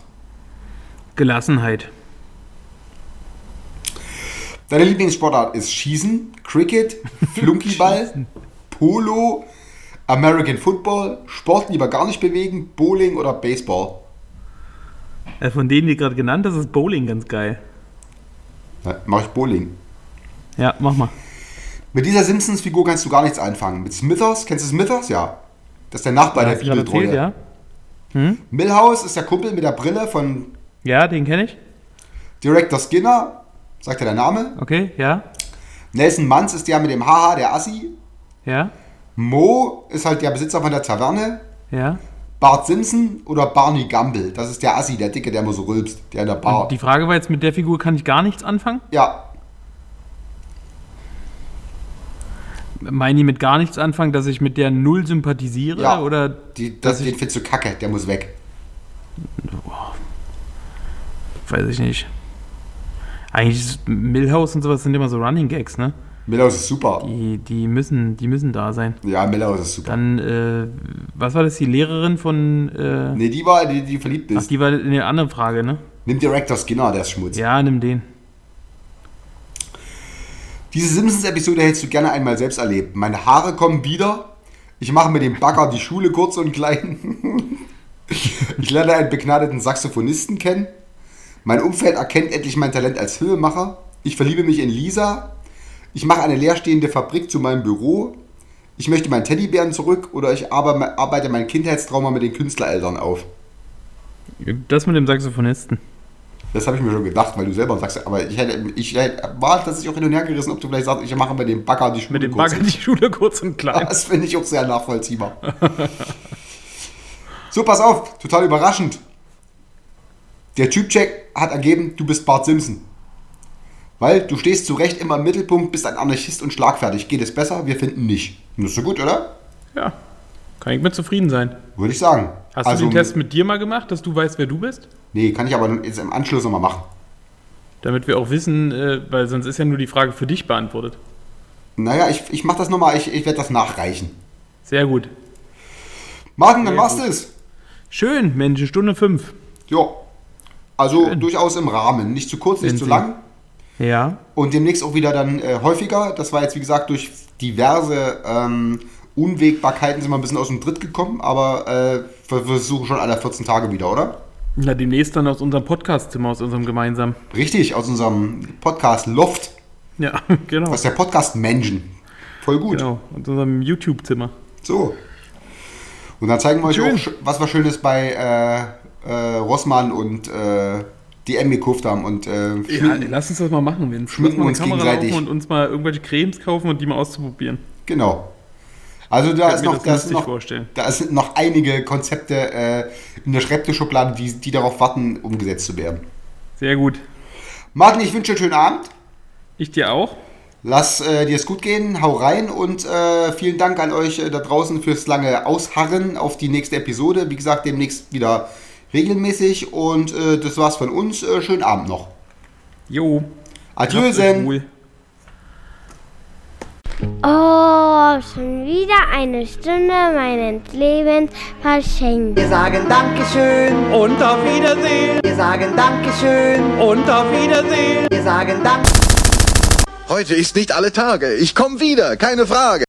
Gelassenheit. Deine Lieblingssportart ist Schießen, Cricket, Flunkyball, Polo, American Football, Sport lieber gar nicht bewegen, Bowling oder Baseball. Äh, von denen, die gerade genannt hast, ist Bowling ganz geil. Na, mach ich Bowling. Ja, mach mal. Mit dieser Simpsons-Figur kannst du gar nichts anfangen. Mit Smithers, kennst du Smithers? Ja. Das ist der Nachbar der gerade erzählt, Bibeltreue. ja? Millhouse ist der Kumpel mit der Brille von Ja, den kenne ich. Director Skinner. Sagt dir der Name? Okay, ja, Nelson Manz ist der mit dem Haha, der Assi. Ja, Mo ist halt der Besitzer von der Taverne. ja. Bart Simpson oder Barney Gumble. Das ist der Assi, der Dicke, der immer so rülpst. Der in der Bar. Und die Frage war jetzt, mit der Figur kann ich gar nichts anfangen? ja, Meinen die mit gar nichts anfangen, dass ich mit der null sympathisiere? Ja. Oder die, dass das, ich, den findest du kacke. Der muss weg. weiß ich nicht. Eigentlich ist Millhouse und sowas sind immer so Running Gags, ne? Millhouse ist super. Die, die, müssen, die müssen da sein. Ja, Millhouse ist super. Dann, äh, was war das, die Lehrerin von, äh, Nee, die war, die, die verliebt ach, ist. die war eine andere Frage, ne? Nimm Director Skinner, der ist Schmutz. Ja, nimm den. Diese Simpsons-Episode hättest du gerne einmal selbst erlebt. Meine Haare kommen wieder. Ich mache mit dem Bagger die Schule kurz und klein. ich lerne einen begnadeten Saxophonisten kennen. Mein Umfeld erkennt endlich mein Talent als Filmemacher. Ich verliebe mich in Lisa. Ich mache eine leerstehende Fabrik zu meinem Büro. Ich möchte meinen Teddybären zurück oder ich arbe- arbeite mein Kindheitstrauma mit den Künstlereltern auf. Das mit dem Saxophonisten. Das habe ich mir schon gedacht, weil du selber sagst, aber ich hätte, ich hätte, war tatsächlich auch hin und her gerissen, ob du vielleicht sagst, ich mache mit dem Bagger die Schule Mit dem kurz. Bagger die Schule kurz und klein. Das finde ich auch sehr nachvollziehbar. so, pass auf, total überraschend. Der Typcheck hat ergeben, du bist Bart Simpson. Weil du stehst zu Recht immer im Mittelpunkt, bist ein Anarchist und schlagfertig. Geht es besser? Wir finden nicht. Das ist so gut, oder? Ja, kann ich mit zufrieden sein. Würde ich sagen. Hast also, du den Test mit dir mal gemacht, dass du weißt, wer du bist? Nee, kann ich aber jetzt im Anschluss nochmal machen. Damit wir auch wissen, äh, weil sonst ist ja nur die Frage für dich beantwortet. Naja, ich, ich mache das nochmal, ich, ich werde das nachreichen. Sehr gut. Martin, dann Sehr machst du es. Schön, Mensch, Stunde fünf. Ja. Also Schön. durchaus im Rahmen. Nicht zu kurz, nicht Wenn zu lang. Ja, Und demnächst auch wieder dann äh, häufiger. Das war jetzt, wie gesagt, durch diverse ähm, Unwägbarkeiten sind wir ein bisschen aus dem Tritt gekommen, aber äh, wir versuchen schon alle 14 Tage wieder, oder? na demnächst dann aus unserem Podcastzimmer, aus unserem gemeinsamen. Richtig, aus unserem Podcast Loft. Ja, genau. Ist der Podcast Menschen? Voll gut. Genau, aus unserem YouTube-Zimmer. So. Und dann zeigen wir euch Schön. auch, sch- was wir Schönes bei äh, äh, Rossmann und äh, DM gekauft haben. Und äh, Ja, lass uns das mal machen. Schminken Lass mal uns Kamera gegenseitig. und uns mal irgendwelche Cremes kaufen und die mal auszuprobieren. Genau. Also da ist noch, das da ist lustig noch, vorstellen. da sind noch einige Konzepte äh, in der Schreibtischschublade, die, die darauf warten, umgesetzt zu werden. Sehr gut. Martin, ich wünsche dir einen schönen Abend. Ich dir auch. Lass äh, dir es gut gehen, hau rein und äh, vielen Dank an euch äh, da draußen fürs lange Ausharren auf die nächste Episode. Wie gesagt, demnächst wieder regelmäßig und äh, das war's von uns. Äh, schönen Abend noch. Jo. Adieusen. wohl. Oh, schon wieder eine Stunde meines Lebens verschenkt. Wir sagen Dankeschön, Und auf Wiedersehen. wir sagen Dankeschön, Und auf Wiedersehen. wir sagen Dank. Heute ist nicht alle Tage. Ich komme wieder, keine Frage.